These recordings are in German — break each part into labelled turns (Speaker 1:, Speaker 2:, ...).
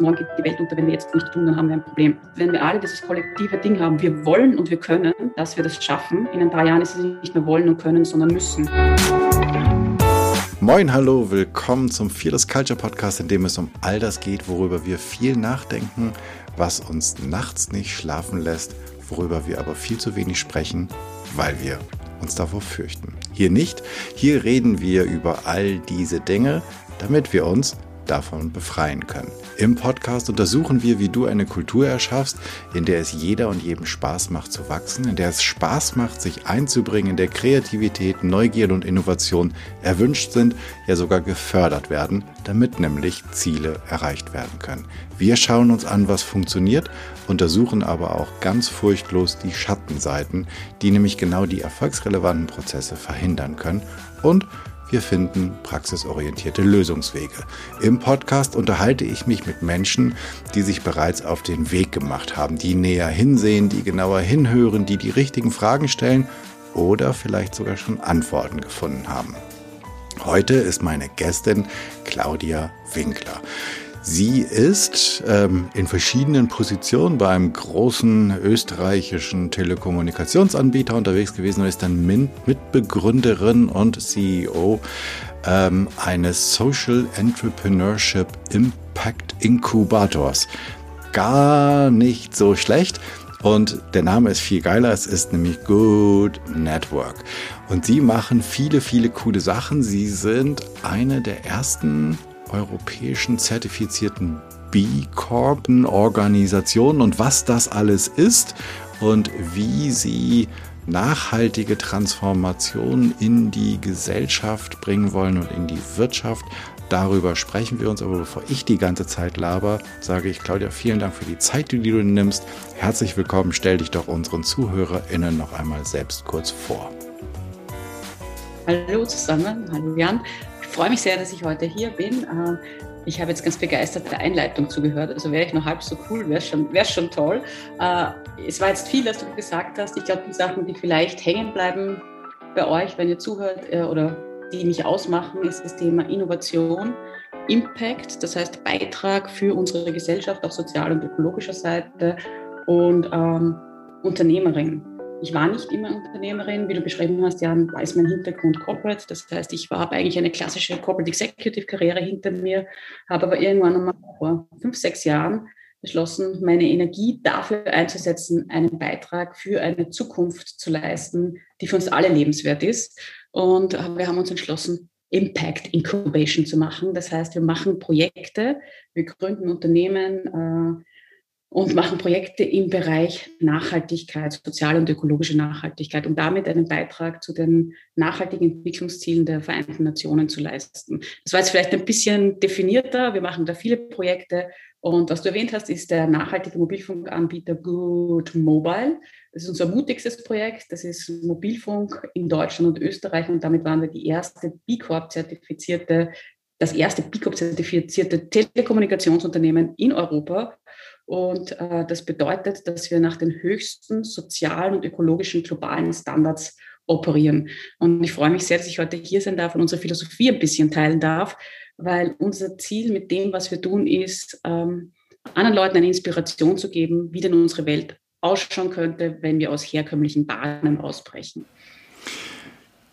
Speaker 1: morgen geht die Welt unter, wenn wir jetzt nicht tun, dann haben wir ein Problem. Wenn wir alle dieses kollektive Ding haben, wir wollen und wir können, dass wir das schaffen, in ein paar Jahren ist es nicht mehr wollen und können, sondern müssen.
Speaker 2: Moin, hallo, willkommen zum Fearless Culture Podcast, in dem es um all das geht, worüber wir viel nachdenken, was uns nachts nicht schlafen lässt, worüber wir aber viel zu wenig sprechen, weil wir uns davor fürchten. Hier nicht, hier reden wir über all diese Dinge, damit wir uns davon befreien können. Im Podcast untersuchen wir, wie du eine Kultur erschaffst, in der es jeder und jedem Spaß macht zu wachsen, in der es Spaß macht, sich einzubringen, in der Kreativität, Neugierde und Innovation erwünscht sind, ja sogar gefördert werden, damit nämlich Ziele erreicht werden können. Wir schauen uns an, was funktioniert, untersuchen aber auch ganz furchtlos die Schattenseiten, die nämlich genau die erfolgsrelevanten Prozesse verhindern können und wir finden praxisorientierte Lösungswege. Im Podcast unterhalte ich mich mit Menschen, die sich bereits auf den Weg gemacht haben, die näher hinsehen, die genauer hinhören, die die richtigen Fragen stellen oder vielleicht sogar schon Antworten gefunden haben. Heute ist meine Gästin Claudia Winkler. Sie ist ähm, in verschiedenen Positionen beim großen österreichischen Telekommunikationsanbieter unterwegs gewesen und ist dann Mitbegründerin und CEO ähm, eines Social Entrepreneurship Impact Inkubators. Gar nicht so schlecht. Und der Name ist viel geiler, es ist nämlich Good Network. Und sie machen viele, viele coole Sachen. Sie sind eine der ersten europäischen zertifizierten B Corpen Organisationen und was das alles ist und wie sie nachhaltige Transformation in die Gesellschaft bringen wollen und in die Wirtschaft. Darüber sprechen wir uns, aber bevor ich die ganze Zeit laber, sage ich Claudia, vielen Dank für die Zeit, die du nimmst. Herzlich willkommen, stell dich doch unseren ZuhörerInnen noch einmal selbst kurz vor.
Speaker 1: Hallo zusammen, hallo Jan freue mich sehr, dass ich heute hier bin. Äh, ich habe jetzt ganz begeistert der Einleitung zugehört. Also wäre ich noch halb so cool, wäre schon, wär schon toll. Äh, es war jetzt viel, was du gesagt hast. Ich glaube, die Sachen, die vielleicht hängen bleiben bei euch, wenn ihr zuhört äh, oder die mich ausmachen, ist das Thema Innovation, Impact, das heißt Beitrag für unsere Gesellschaft auf sozialer und ökologischer Seite und ähm, Unternehmerin. Ich war nicht immer Unternehmerin, wie du beschrieben hast, ja, war ist mein Hintergrund Corporate. Das heißt, ich habe eigentlich eine klassische Corporate Executive Karriere hinter mir, habe aber irgendwann einmal vor fünf, sechs Jahren beschlossen, meine Energie dafür einzusetzen, einen Beitrag für eine Zukunft zu leisten, die für uns alle lebenswert ist. Und wir haben uns entschlossen, Impact Incubation zu machen. Das heißt, wir machen Projekte, wir gründen Unternehmen, äh, und machen Projekte im Bereich Nachhaltigkeit, soziale und ökologische Nachhaltigkeit, um damit einen Beitrag zu den nachhaltigen Entwicklungszielen der Vereinten Nationen zu leisten. Das war jetzt vielleicht ein bisschen definierter. Wir machen da viele Projekte. Und was du erwähnt hast, ist der nachhaltige Mobilfunkanbieter Good Mobile. Das ist unser mutigstes Projekt. Das ist Mobilfunk in Deutschland und Österreich. Und damit waren wir die erste B Corp-zertifizierte, das erste B Corp-zertifizierte Telekommunikationsunternehmen in Europa. Und äh, das bedeutet, dass wir nach den höchsten sozialen und ökologischen globalen Standards operieren. Und ich freue mich sehr, dass ich heute hier sein darf und unsere Philosophie ein bisschen teilen darf, weil unser Ziel mit dem, was wir tun, ist, ähm, anderen Leuten eine Inspiration zu geben, wie denn unsere Welt ausschauen könnte, wenn wir aus herkömmlichen Bahnen ausbrechen.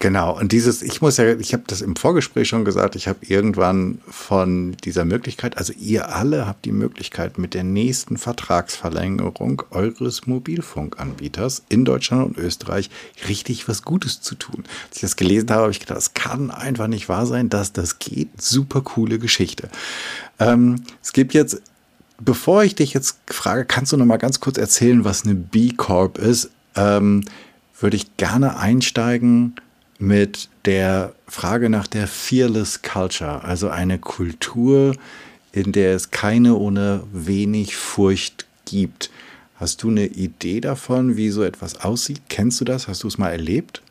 Speaker 2: Genau, und dieses, ich muss ja, ich habe das im Vorgespräch schon gesagt, ich habe irgendwann von dieser Möglichkeit, also ihr alle habt die Möglichkeit, mit der nächsten Vertragsverlängerung eures Mobilfunkanbieters in Deutschland und Österreich richtig was Gutes zu tun. Als ich das gelesen habe, habe ich gedacht, das kann einfach nicht wahr sein, dass das geht. Super coole Geschichte. Ähm, es gibt jetzt, bevor ich dich jetzt frage, kannst du noch mal ganz kurz erzählen, was eine B Corp ist? Ähm, würde ich gerne einsteigen mit der Frage nach der Fearless Culture, also eine Kultur, in der es keine ohne wenig Furcht gibt. Hast du eine Idee davon, wie so etwas aussieht? Kennst du das? Hast du es mal erlebt?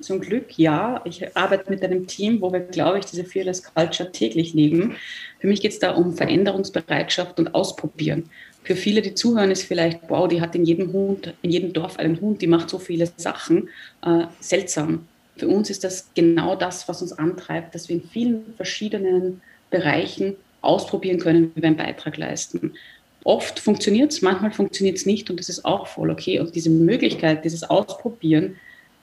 Speaker 1: Zum Glück ja. Ich arbeite mit einem Team, wo wir, glaube ich, diese Fearless Culture täglich leben. Für mich geht es da um Veränderungsbereitschaft und Ausprobieren für viele, die zuhören, ist vielleicht, wow, die hat in jedem Hund, in jedem Dorf einen Hund, die macht so viele Sachen. Äh, seltsam. Für uns ist das genau das, was uns antreibt, dass wir in vielen verschiedenen Bereichen ausprobieren können, wie wir einen Beitrag leisten. Oft funktioniert es, manchmal funktioniert es nicht und das ist auch voll okay. Und diese Möglichkeit, dieses Ausprobieren,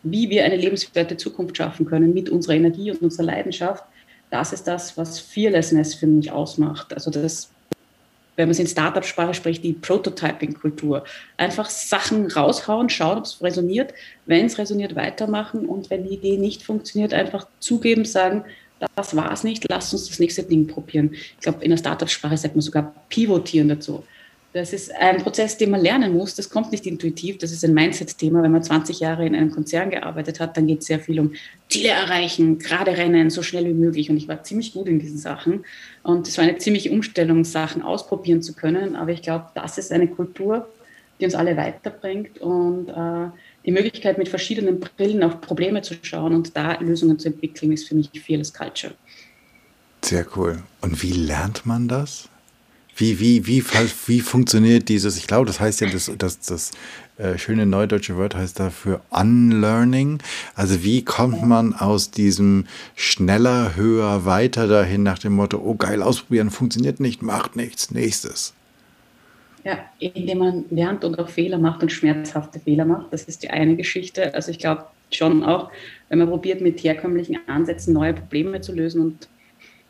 Speaker 1: wie wir eine lebenswerte Zukunft schaffen können mit unserer Energie und unserer Leidenschaft, das ist das, was Fearlessness für mich ausmacht. Also das, wenn man es in Startup-Sprache spricht, die Prototyping-Kultur. Einfach Sachen raushauen, schauen, ob es resoniert. Wenn es resoniert, weitermachen und wenn die Idee nicht funktioniert, einfach zugeben, sagen, das war es nicht, lasst uns das nächste Ding probieren. Ich glaube, in der Startup-Sprache sagt man sogar pivotieren dazu. Das ist ein Prozess, den man lernen muss. Das kommt nicht intuitiv. Das ist ein Mindset-Thema. Wenn man 20 Jahre in einem Konzern gearbeitet hat, dann geht es sehr viel um Ziele erreichen, gerade rennen, so schnell wie möglich. Und ich war ziemlich gut in diesen Sachen. Und es war eine ziemliche Umstellung, Sachen ausprobieren zu können. Aber ich glaube, das ist eine Kultur, die uns alle weiterbringt und äh, die Möglichkeit, mit verschiedenen Brillen auf Probleme zu schauen und da Lösungen zu entwickeln, ist für mich Fearless Culture.
Speaker 2: Sehr cool. Und wie lernt man das? Wie, wie, wie, wie funktioniert dieses, ich glaube, das heißt ja, das, das, das äh, schöne neudeutsche Wort heißt dafür Unlearning. Also wie kommt man aus diesem schneller, höher, weiter dahin nach dem Motto, oh geil, ausprobieren, funktioniert nicht, macht nichts, nächstes.
Speaker 1: Ja, indem man lernt und auch Fehler macht und schmerzhafte Fehler macht. Das ist die eine Geschichte. Also ich glaube schon auch, wenn man probiert, mit herkömmlichen Ansätzen neue Probleme zu lösen und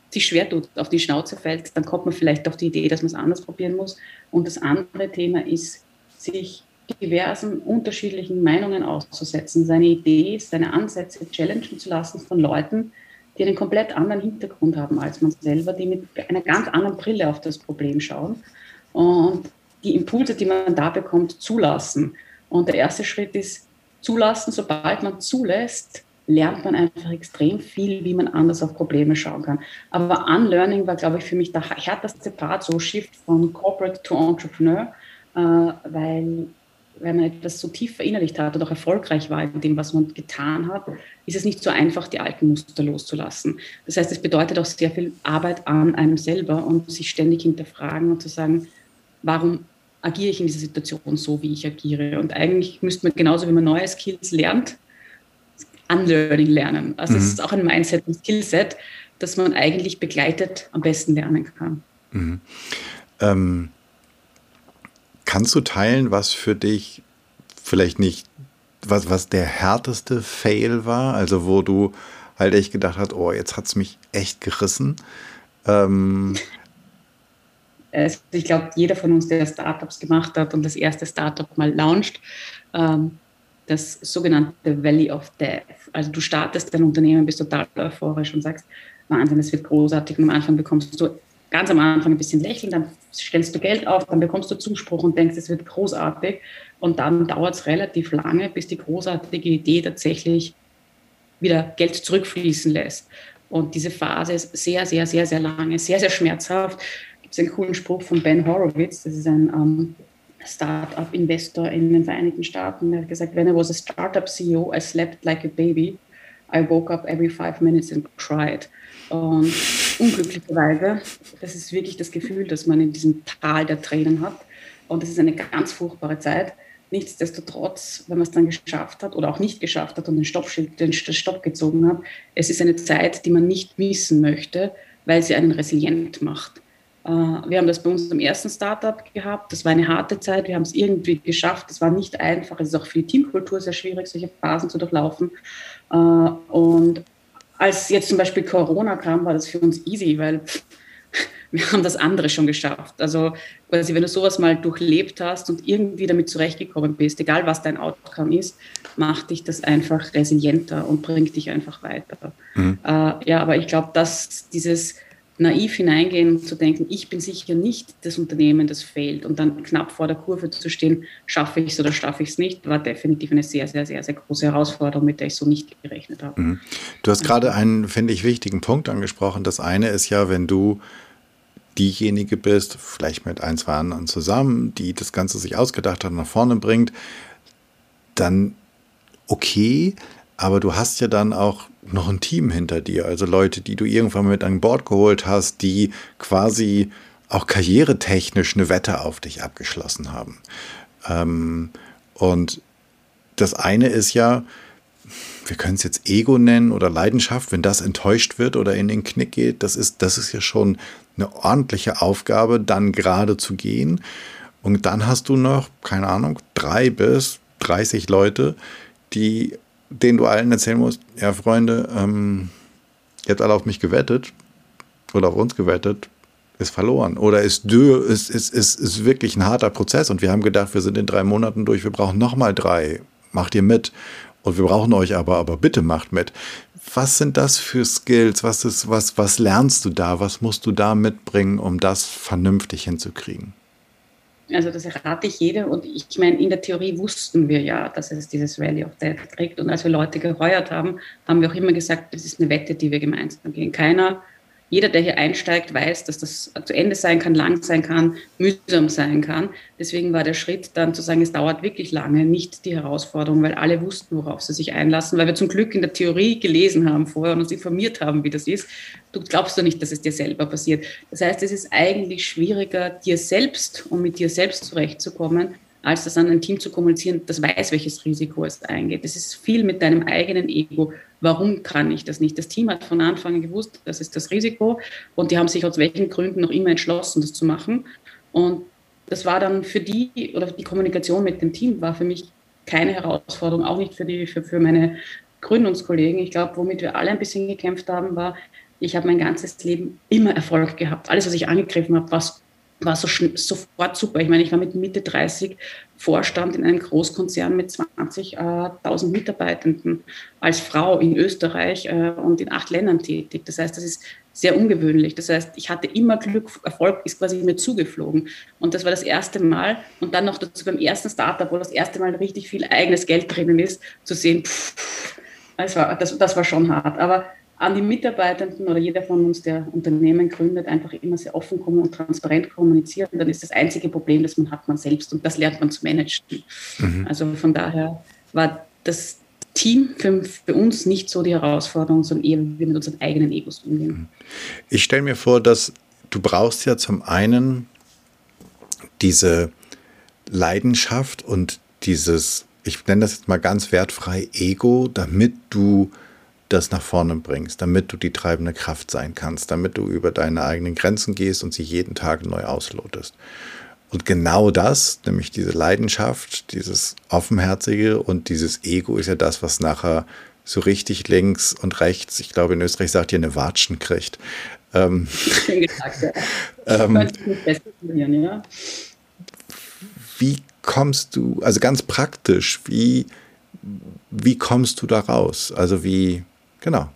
Speaker 1: sich schwer tut, auf die Schnauze fällt, dann kommt man vielleicht auf die Idee, dass man es anders probieren muss. Und das andere Thema ist, sich diversen unterschiedlichen Meinungen auszusetzen, seine Idee, seine Ansätze challengen zu lassen von Leuten, die einen komplett anderen Hintergrund haben als man selber, die mit einer ganz anderen Brille auf das Problem schauen und die Impulse, die man da bekommt, zulassen. Und der erste Schritt ist zulassen, sobald man zulässt, lernt man einfach extrem viel, wie man anders auf Probleme schauen kann. Aber Unlearning war, glaube ich, für mich der härteste Part, so Shift von Corporate to Entrepreneur, äh, weil wenn man etwas so tief verinnerlicht hat und auch erfolgreich war in dem, was man getan hat, ist es nicht so einfach, die alten Muster loszulassen. Das heißt, es bedeutet auch sehr viel Arbeit an einem selber und sich ständig hinterfragen und zu sagen, warum agiere ich in dieser Situation so, wie ich agiere? Und eigentlich müsste man genauso, wie man neue Skills lernt, Unlearning lernen. Also es mhm. ist auch ein Mindset, ein Skillset, das man eigentlich begleitet am besten lernen kann. Mhm.
Speaker 2: Ähm, kannst du teilen, was für dich vielleicht nicht, was, was der härteste Fail war? Also wo du halt echt gedacht hast, oh, jetzt hat es mich echt gerissen. Ähm,
Speaker 1: ich glaube, jeder von uns, der Startups gemacht hat und das erste Startup mal launcht, ähm, das sogenannte Valley of Death. Also du startest dein Unternehmen, bist total euphorisch und sagst, Wahnsinn, es wird großartig. Und am Anfang bekommst du ganz am Anfang ein bisschen lächeln, dann stellst du Geld auf, dann bekommst du Zuspruch und denkst, es wird großartig. Und dann dauert es relativ lange, bis die großartige Idee tatsächlich wieder Geld zurückfließen lässt. Und diese Phase ist sehr, sehr, sehr, sehr lange, sehr, sehr schmerzhaft. Gibt es einen coolen Spruch von Ben Horowitz, das ist ein ähm, Startup-Investor in den Vereinigten Staaten. Der hat gesagt, when I was a startup CEO, I slept like a baby. I woke up every five minutes and cried. Und unglücklicherweise, das ist wirklich das Gefühl, dass man in diesem Tal der Tränen hat. Und das ist eine ganz furchtbare Zeit. Nichtsdestotrotz, wenn man es dann geschafft hat oder auch nicht geschafft hat und den, Stoppschild, den Stopp gezogen hat, es ist eine Zeit, die man nicht missen möchte, weil sie einen resilient macht. Äh, wir haben das bei uns im ersten Startup gehabt. Das war eine harte Zeit. Wir haben es irgendwie geschafft. Es war nicht einfach. Es ist auch für die Teamkultur sehr schwierig, solche Phasen zu durchlaufen. Äh, und als jetzt zum Beispiel Corona kam, war das für uns easy, weil wir haben das andere schon geschafft. Also quasi, wenn du sowas mal durchlebt hast und irgendwie damit zurechtgekommen bist, egal was dein Outcome ist, macht dich das einfach resilienter und bringt dich einfach weiter. Mhm. Äh, ja, aber ich glaube, dass dieses naiv hineingehen und zu denken, ich bin sicher nicht das Unternehmen, das fehlt und dann knapp vor der Kurve zu stehen, schaffe ich es oder schaffe ich es nicht, war definitiv eine sehr, sehr, sehr, sehr große Herausforderung, mit der ich so nicht gerechnet habe. Mhm.
Speaker 2: Du hast gerade einen, finde ich, wichtigen Punkt angesprochen. Das eine ist ja, wenn du diejenige bist, vielleicht mit ein, zwei anderen zusammen, die das Ganze sich ausgedacht hat und nach vorne bringt, dann okay, aber du hast ja dann auch noch ein Team hinter dir, also Leute, die du irgendwann mit an Bord geholt hast, die quasi auch karrieretechnisch eine Wette auf dich abgeschlossen haben. Ähm, und das eine ist ja, wir können es jetzt Ego nennen oder Leidenschaft, wenn das enttäuscht wird oder in den Knick geht, das ist, das ist ja schon eine ordentliche Aufgabe, dann gerade zu gehen. Und dann hast du noch, keine Ahnung, drei bis 30 Leute, die, denen du allen erzählen musst, ja, Freunde, ähm, ihr habt alle auf mich gewettet oder auf uns gewettet, ist verloren. Oder ist, ist, ist, ist, ist wirklich ein harter Prozess und wir haben gedacht, wir sind in drei Monaten durch, wir brauchen nochmal drei. Macht ihr mit? Und wir brauchen euch aber, aber bitte macht mit. Was sind das für Skills? Was, ist, was, was lernst du da? Was musst du da mitbringen, um das vernünftig hinzukriegen?
Speaker 1: Also das errate ich jedem. Und ich meine, in der Theorie wussten wir ja, dass es dieses Rally of Death kriegt. Und als wir Leute geheuert haben, haben wir auch immer gesagt, das ist eine Wette, die wir gemeinsam gehen. Keiner jeder, der hier einsteigt, weiß, dass das zu Ende sein kann, lang sein kann, mühsam sein kann. Deswegen war der Schritt dann zu sagen, es dauert wirklich lange, nicht die Herausforderung, weil alle wussten, worauf sie sich einlassen, weil wir zum Glück in der Theorie gelesen haben vorher und uns informiert haben, wie das ist. Du glaubst doch nicht, dass es dir selber passiert. Das heißt, es ist eigentlich schwieriger, dir selbst, um mit dir selbst zurechtzukommen, als das an ein Team zu kommunizieren, das weiß, welches Risiko es eingeht. Das ist viel mit deinem eigenen Ego. Warum kann ich das nicht? Das Team hat von Anfang an gewusst, das ist das Risiko und die haben sich aus welchen Gründen noch immer entschlossen, das zu machen. Und das war dann für die, oder die Kommunikation mit dem Team war für mich keine Herausforderung, auch nicht für, die, für, für meine Gründungskollegen. Ich glaube, womit wir alle ein bisschen gekämpft haben, war, ich habe mein ganzes Leben immer Erfolg gehabt. Alles, was ich angegriffen habe, was war so sofort super. Ich meine, ich war mit Mitte 30 Vorstand in einem Großkonzern mit 20.000 äh, Mitarbeitenden als Frau in Österreich äh, und in acht Ländern tätig. Das heißt, das ist sehr ungewöhnlich. Das heißt, ich hatte immer Glück, Erfolg ist quasi mir zugeflogen. Und das war das erste Mal. Und dann noch dazu beim ersten Startup, wo das erste Mal richtig viel eigenes Geld drinnen ist, zu sehen, pff, das, war, das, das war schon hart. Aber an die Mitarbeitenden oder jeder von uns, der Unternehmen gründet, einfach immer sehr offen und transparent kommunizieren. Dann ist das einzige Problem, das man hat, man selbst und das lernt man zu managen. Mhm. Also von daher war das Team für, für, uns nicht so die Herausforderung, sondern eher, wie wir mit unseren eigenen Egos umgehen. Mhm.
Speaker 2: Ich stelle mir vor, dass du brauchst ja zum einen diese Leidenschaft und dieses, ich nenne das jetzt mal ganz wertfrei, Ego, damit du das nach vorne bringst, damit du die treibende Kraft sein kannst, damit du über deine eigenen Grenzen gehst und sie jeden Tag neu auslotest. Und genau das, nämlich diese Leidenschaft, dieses Offenherzige und dieses Ego ist ja das, was nachher so richtig links und rechts, ich glaube in Österreich sagt ihr eine Watschen kriegt. Ähm, ähm, wie kommst du, also ganz praktisch, wie, wie kommst du da raus? Also wie, Genau.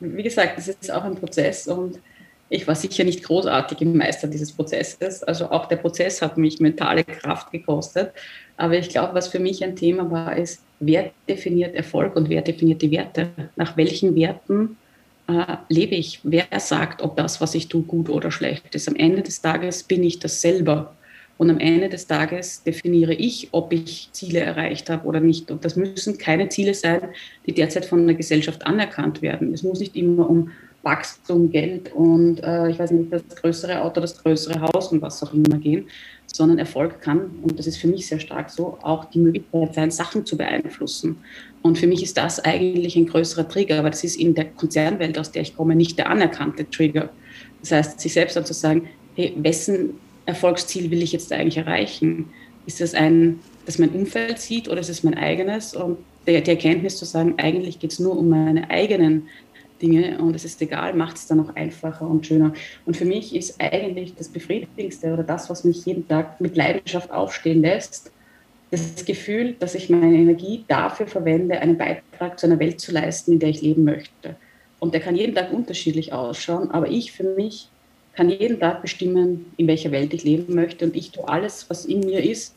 Speaker 1: Wie gesagt, das ist auch ein Prozess und ich war sicher nicht großartig im Meister dieses Prozesses. Also auch der Prozess hat mich mentale Kraft gekostet. Aber ich glaube, was für mich ein Thema war, ist, wer definiert Erfolg und wer definiert die Werte? Nach welchen Werten äh, lebe ich? Wer sagt, ob das, was ich tue, gut oder schlecht ist? Am Ende des Tages bin ich das selber. Und am Ende des Tages definiere ich, ob ich Ziele erreicht habe oder nicht. Und das müssen keine Ziele sein, die derzeit von der Gesellschaft anerkannt werden. Es muss nicht immer um Wachstum, Geld und äh, ich weiß nicht, das größere Auto, das größere Haus und was auch immer gehen, sondern Erfolg kann, und das ist für mich sehr stark so, auch die Möglichkeit sein, Sachen zu beeinflussen. Und für mich ist das eigentlich ein größerer Trigger, aber das ist in der Konzernwelt, aus der ich komme, nicht der anerkannte Trigger. Das heißt, sich selbst dann zu sagen, hey, wessen Erfolgsziel will ich jetzt eigentlich erreichen? Ist das ein, das mein Umfeld sieht oder ist es mein eigenes? Und die, die Erkenntnis zu sagen, eigentlich geht es nur um meine eigenen Dinge und es ist egal, macht es dann auch einfacher und schöner. Und für mich ist eigentlich das Befriedigendste oder das, was mich jeden Tag mit Leidenschaft aufstehen lässt, das Gefühl, dass ich meine Energie dafür verwende, einen Beitrag zu einer Welt zu leisten, in der ich leben möchte. Und der kann jeden Tag unterschiedlich ausschauen, aber ich für mich kann jeden Tag bestimmen, in welcher Welt ich leben möchte. Und ich tue alles, was in mir ist,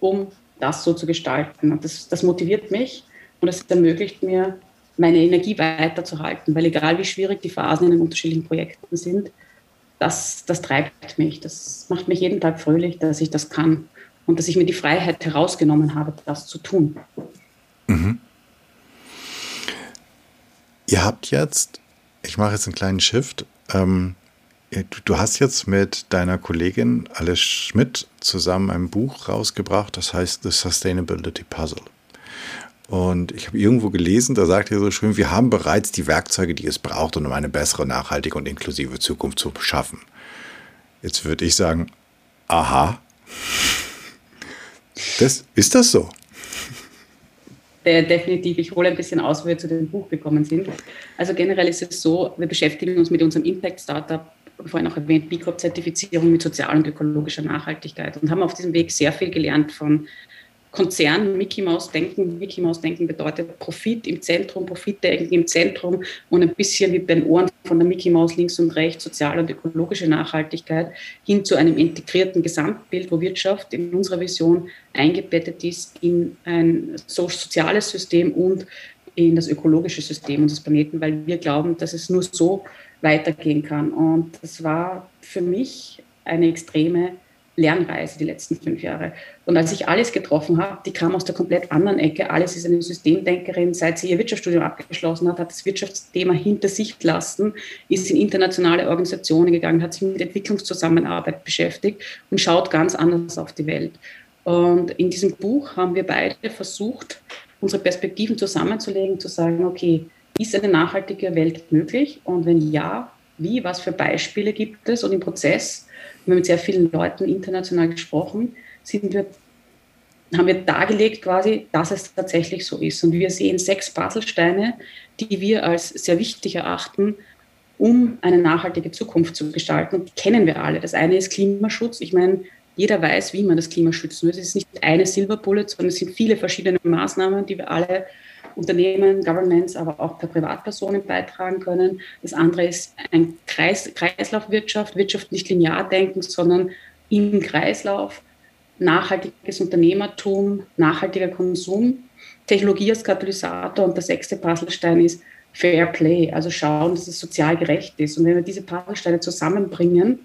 Speaker 1: um das so zu gestalten. Und das, das motiviert mich und es ermöglicht mir, meine Energie weiterzuhalten. Weil egal wie schwierig die Phasen in den unterschiedlichen Projekten sind, das, das treibt mich. Das macht mich jeden Tag fröhlich, dass ich das kann und dass ich mir die Freiheit herausgenommen habe, das zu tun. Mhm.
Speaker 2: Ihr habt jetzt, ich mache jetzt einen kleinen Shift, ähm, Du hast jetzt mit deiner Kollegin Alice Schmidt zusammen ein Buch rausgebracht, das heißt The Sustainability Puzzle. Und ich habe irgendwo gelesen, da sagt er so schön, wir haben bereits die Werkzeuge, die es braucht, um eine bessere, nachhaltige und inklusive Zukunft zu schaffen. Jetzt würde ich sagen, aha, das, ist das so?
Speaker 1: definitiv. Ich hole ein bisschen aus, wie wir zu dem Buch gekommen sind. Also generell ist es so, wir beschäftigen uns mit unserem Impact-Startup, vorhin auch erwähnt, B Corp-Zertifizierung mit sozialer und ökologischer Nachhaltigkeit und haben auf diesem Weg sehr viel gelernt von Konzern Mickey Mouse denken. Mickey Mouse denken bedeutet Profit im Zentrum, Profitdenken im Zentrum und ein bisschen wie bei den Ohren von der Mickey Mouse links und rechts, soziale und ökologische Nachhaltigkeit hin zu einem integrierten Gesamtbild, wo Wirtschaft in unserer Vision eingebettet ist in ein soziales System und in das ökologische System unseres Planeten, weil wir glauben, dass es nur so weitergehen kann. Und das war für mich eine extreme Lernreise die letzten fünf Jahre. Und als ich alles getroffen habe, die kam aus der komplett anderen Ecke. Alles ist eine Systemdenkerin. Seit sie ihr Wirtschaftsstudium abgeschlossen hat, hat das Wirtschaftsthema hinter sich gelassen, ist in internationale Organisationen gegangen, hat sich mit Entwicklungszusammenarbeit beschäftigt und schaut ganz anders auf die Welt. Und in diesem Buch haben wir beide versucht, unsere Perspektiven zusammenzulegen, zu sagen, okay, ist eine nachhaltige Welt möglich? Und wenn ja, wie, was für Beispiele gibt es? Und im Prozess wir haben mit sehr vielen Leuten international gesprochen, sind wir, haben wir dargelegt quasi, dass es tatsächlich so ist. Und wir sehen sechs Puzzlesteine, die wir als sehr wichtig erachten, um eine nachhaltige Zukunft zu gestalten. Und die kennen wir alle. Das eine ist Klimaschutz. Ich meine, jeder weiß, wie man das Klima schützen muss. Es ist nicht eine Silver Bullet, sondern es sind viele verschiedene Maßnahmen, die wir alle Unternehmen, Governments, aber auch per Privatpersonen beitragen können. Das andere ist ein Kreis, Kreislaufwirtschaft, Wirtschaft nicht linear denken, sondern im Kreislauf, nachhaltiges Unternehmertum, nachhaltiger Konsum, Technologie als Katalysator und der sechste Puzzlestein ist Fair Play, also schauen, dass es sozial gerecht ist. Und wenn wir diese Puzzlesteine zusammenbringen,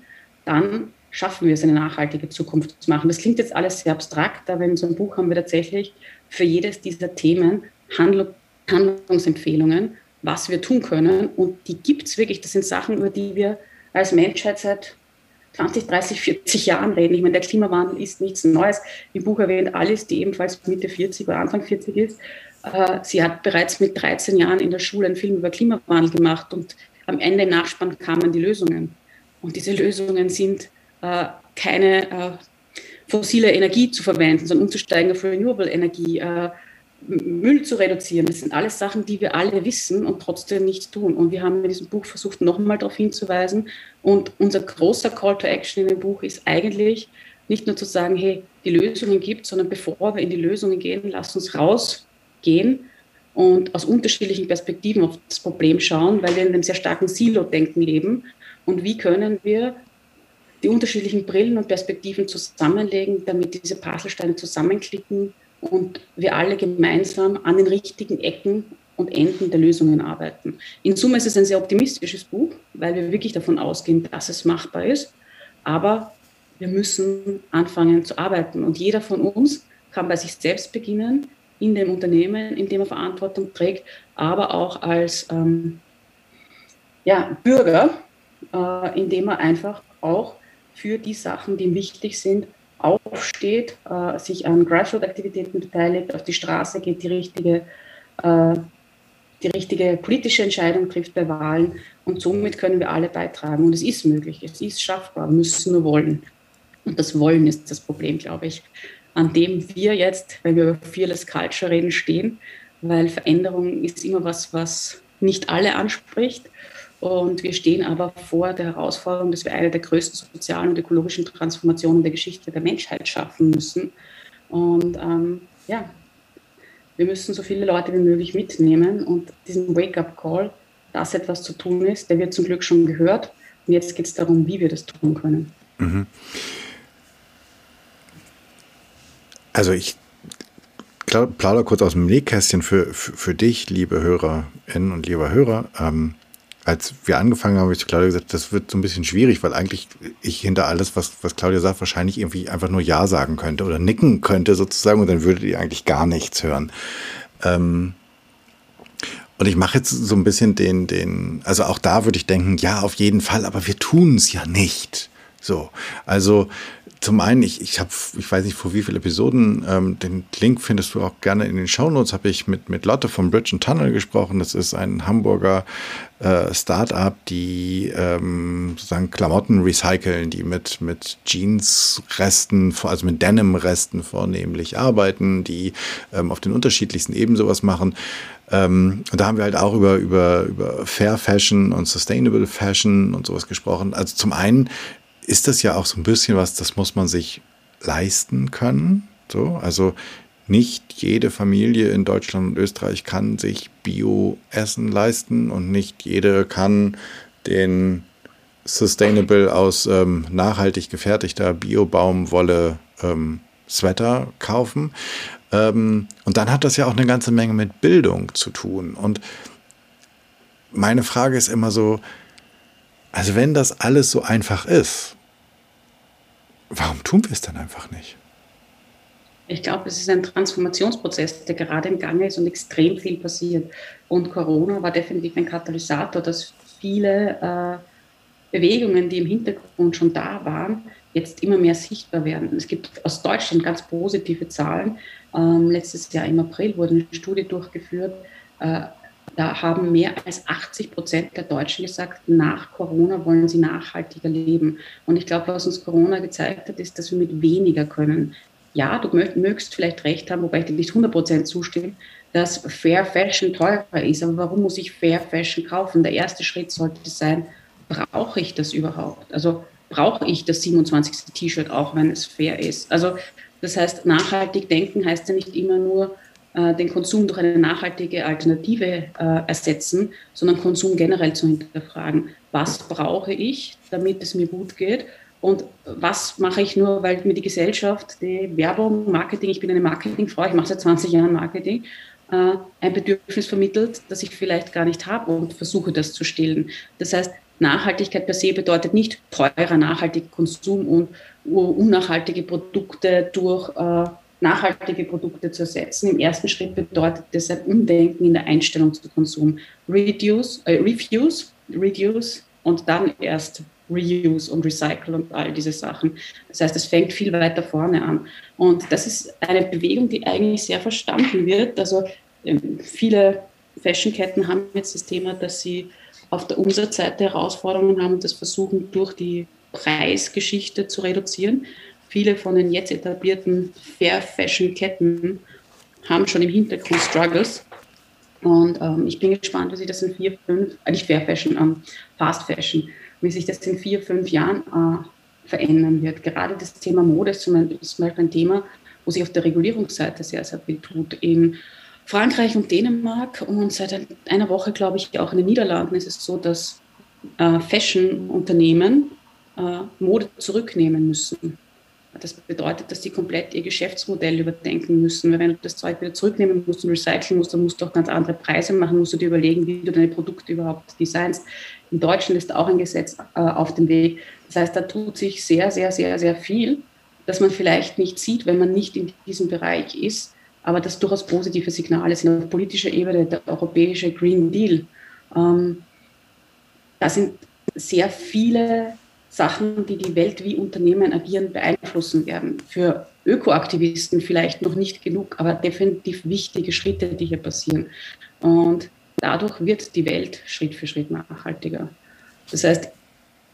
Speaker 1: dann schaffen wir es, eine nachhaltige Zukunft zu machen. Das klingt jetzt alles sehr abstrakt, aber in so einem Buch haben wir tatsächlich für jedes dieser Themen Handlung, Handlungsempfehlungen, was wir tun können. Und die gibt es wirklich. Das sind Sachen, über die wir als Menschheit seit 20, 30, 40 Jahren reden. Ich meine, der Klimawandel ist nichts Neues. Im Buch erwähnt Alice, die ebenfalls Mitte 40 oder Anfang 40 ist. Äh, sie hat bereits mit 13 Jahren in der Schule einen Film über Klimawandel gemacht und am Ende im Nachspann kamen die Lösungen. Und diese Lösungen sind äh, keine äh, fossile Energie zu verwenden, sondern umzusteigen auf Renewable Energie, Müll zu reduzieren. Das sind alles Sachen, die wir alle wissen und trotzdem nichts tun. Und wir haben in diesem Buch versucht, nochmal darauf hinzuweisen. Und unser großer Call to Action in dem Buch ist eigentlich nicht nur zu sagen, hey, die Lösungen gibt, sondern bevor wir in die Lösungen gehen, lasst uns rausgehen und aus unterschiedlichen Perspektiven auf das Problem schauen, weil wir in einem sehr starken Silo-Denken leben. Und wie können wir die unterschiedlichen Brillen und Perspektiven zusammenlegen, damit diese Puzzlesteine zusammenklicken und wir alle gemeinsam an den richtigen Ecken und Enden der Lösungen arbeiten. In Summe ist es ein sehr optimistisches Buch, weil wir wirklich davon ausgehen, dass es machbar ist. Aber wir müssen anfangen zu arbeiten. Und jeder von uns kann bei sich selbst beginnen, in dem Unternehmen, in dem er Verantwortung trägt, aber auch als ähm, ja, Bürger, äh, indem er einfach auch für die Sachen, die ihm wichtig sind, aufsteht, äh, sich an Grassroot-Aktivitäten beteiligt, auf die Straße geht, die richtige, äh, die richtige politische Entscheidung trifft bei Wahlen. Und somit können wir alle beitragen. Und es ist möglich, es ist schaffbar, wir müssen nur wollen. Und das Wollen ist das Problem, glaube ich, an dem wir jetzt, wenn wir über Fearless Culture reden, stehen, weil Veränderung ist immer was, was nicht alle anspricht. Und wir stehen aber vor der Herausforderung, dass wir eine der größten sozialen und ökologischen Transformationen der Geschichte der Menschheit schaffen müssen. Und ähm, ja, wir müssen so viele Leute wie möglich mitnehmen und diesen Wake-up-Call, dass etwas zu tun ist, der wird zum Glück schon gehört. Und jetzt geht es darum, wie wir das tun können. Mhm.
Speaker 2: Also ich plaudere kurz aus dem Nähkästchen für, für, für dich, liebe Hörerinnen und lieber Hörer. Ähm, als wir angefangen haben, habe ich zu Claudia gesagt, das wird so ein bisschen schwierig, weil eigentlich ich hinter alles, was, was Claudia sagt, wahrscheinlich irgendwie einfach nur Ja sagen könnte oder nicken könnte sozusagen und dann würdet ihr eigentlich gar nichts hören. Ähm, und ich mache jetzt so ein bisschen den, den, also auch da würde ich denken, ja, auf jeden Fall, aber wir tun es ja nicht. So, also zum einen, ich, ich habe, ich weiß nicht vor wie vielen Episoden, ähm, den Link findest du auch gerne in den Shownotes, habe ich mit, mit Lotte vom Bridge and Tunnel gesprochen. Das ist ein Hamburger äh, Startup, die ähm, sozusagen Klamotten recyceln, die mit, mit Jeans-Resten, also mit Denim-Resten vornehmlich arbeiten, die ähm, auf den unterschiedlichsten Ebenen sowas machen. Ähm, und da haben wir halt auch über, über, über Fair Fashion und Sustainable Fashion und sowas gesprochen. Also zum einen ist das ja auch so ein bisschen was, das muss man sich leisten können. So, also nicht jede Familie in Deutschland und Österreich kann sich Bio-Essen leisten und nicht jede kann den Sustainable aus ähm, nachhaltig gefertigter Bio-Baumwolle ähm, Sweater kaufen. Ähm, und dann hat das ja auch eine ganze Menge mit Bildung zu tun. Und meine Frage ist immer so, also wenn das alles so einfach ist, warum tun wir es dann einfach nicht?
Speaker 1: Ich glaube, es ist ein Transformationsprozess, der gerade im Gange ist und extrem viel passiert. Und Corona war definitiv ein Katalysator, dass viele äh, Bewegungen, die im Hintergrund schon da waren, jetzt immer mehr sichtbar werden. Es gibt aus Deutschland ganz positive Zahlen. Ähm, letztes Jahr im April wurde eine Studie durchgeführt. Äh, da haben mehr als 80 Prozent der Deutschen gesagt, nach Corona wollen sie nachhaltiger leben. Und ich glaube, was uns Corona gezeigt hat, ist, dass wir mit weniger können. Ja, du mögst vielleicht recht haben, wobei ich dir nicht 100 Prozent zustimme, dass Fair Fashion teurer ist. Aber warum muss ich Fair Fashion kaufen? Der erste Schritt sollte sein, brauche ich das überhaupt? Also brauche ich das 27. T-Shirt auch, wenn es fair ist? Also das heißt, nachhaltig denken heißt ja nicht immer nur, den Konsum durch eine nachhaltige Alternative äh, ersetzen, sondern Konsum generell zu hinterfragen. Was brauche ich, damit es mir gut geht? Und was mache ich nur, weil mir die Gesellschaft, die Werbung, Marketing, ich bin eine Marketingfrau, ich mache seit 20 Jahren Marketing, äh, ein Bedürfnis vermittelt, das ich vielleicht gar nicht habe und versuche das zu stillen. Das heißt, Nachhaltigkeit per se bedeutet nicht teurer nachhaltiger Konsum und unnachhaltige Produkte durch äh, nachhaltige Produkte zu ersetzen. Im ersten Schritt bedeutet das ein Umdenken in der Einstellung zu Konsum. Reduce, äh, refuse, reduce und dann erst Reuse und Recycle und all diese Sachen. Das heißt, es fängt viel weiter vorne an. Und das ist eine Bewegung, die eigentlich sehr verstanden wird. Also ähm, viele Fashionketten haben jetzt das Thema, dass sie auf der Umsatzseite Herausforderungen haben und das versuchen durch die Preisgeschichte zu reduzieren. Viele von den jetzt etablierten Fair Fashion Ketten haben schon im Hintergrund Struggles. Und ähm, ich bin gespannt, wie sich das in vier, fünf, äh, nicht Fair Fashion, ähm, Fast Fashion, wie sich das in vier, fünf Jahren äh, verändern wird. Gerade das Thema Mode ist zum Beispiel ein Thema, wo sich auf der Regulierungsseite sehr, sehr viel tut. In Frankreich und Dänemark und seit einer Woche, glaube ich, auch in den Niederlanden ist es so, dass äh, Fashion-Unternehmen äh, Mode zurücknehmen müssen. Das bedeutet, dass die komplett ihr Geschäftsmodell überdenken müssen. Weil wenn du das Zeug wieder zurücknehmen musst und recyceln musst, dann musst du auch ganz andere Preise machen, musst du dir überlegen, wie du deine Produkte überhaupt designst. In Deutschland ist auch ein Gesetz äh, auf dem Weg. Das heißt, da tut sich sehr, sehr, sehr, sehr viel, dass man vielleicht nicht sieht, wenn man nicht in diesem Bereich ist, aber das durchaus positive Signale sind. Auf politischer Ebene der europäische Green Deal. Ähm, da sind sehr viele Sachen, die die Welt wie Unternehmen agieren, beeinflussen werden. Für Ökoaktivisten vielleicht noch nicht genug, aber definitiv wichtige Schritte, die hier passieren. Und dadurch wird die Welt Schritt für Schritt nachhaltiger. Das heißt,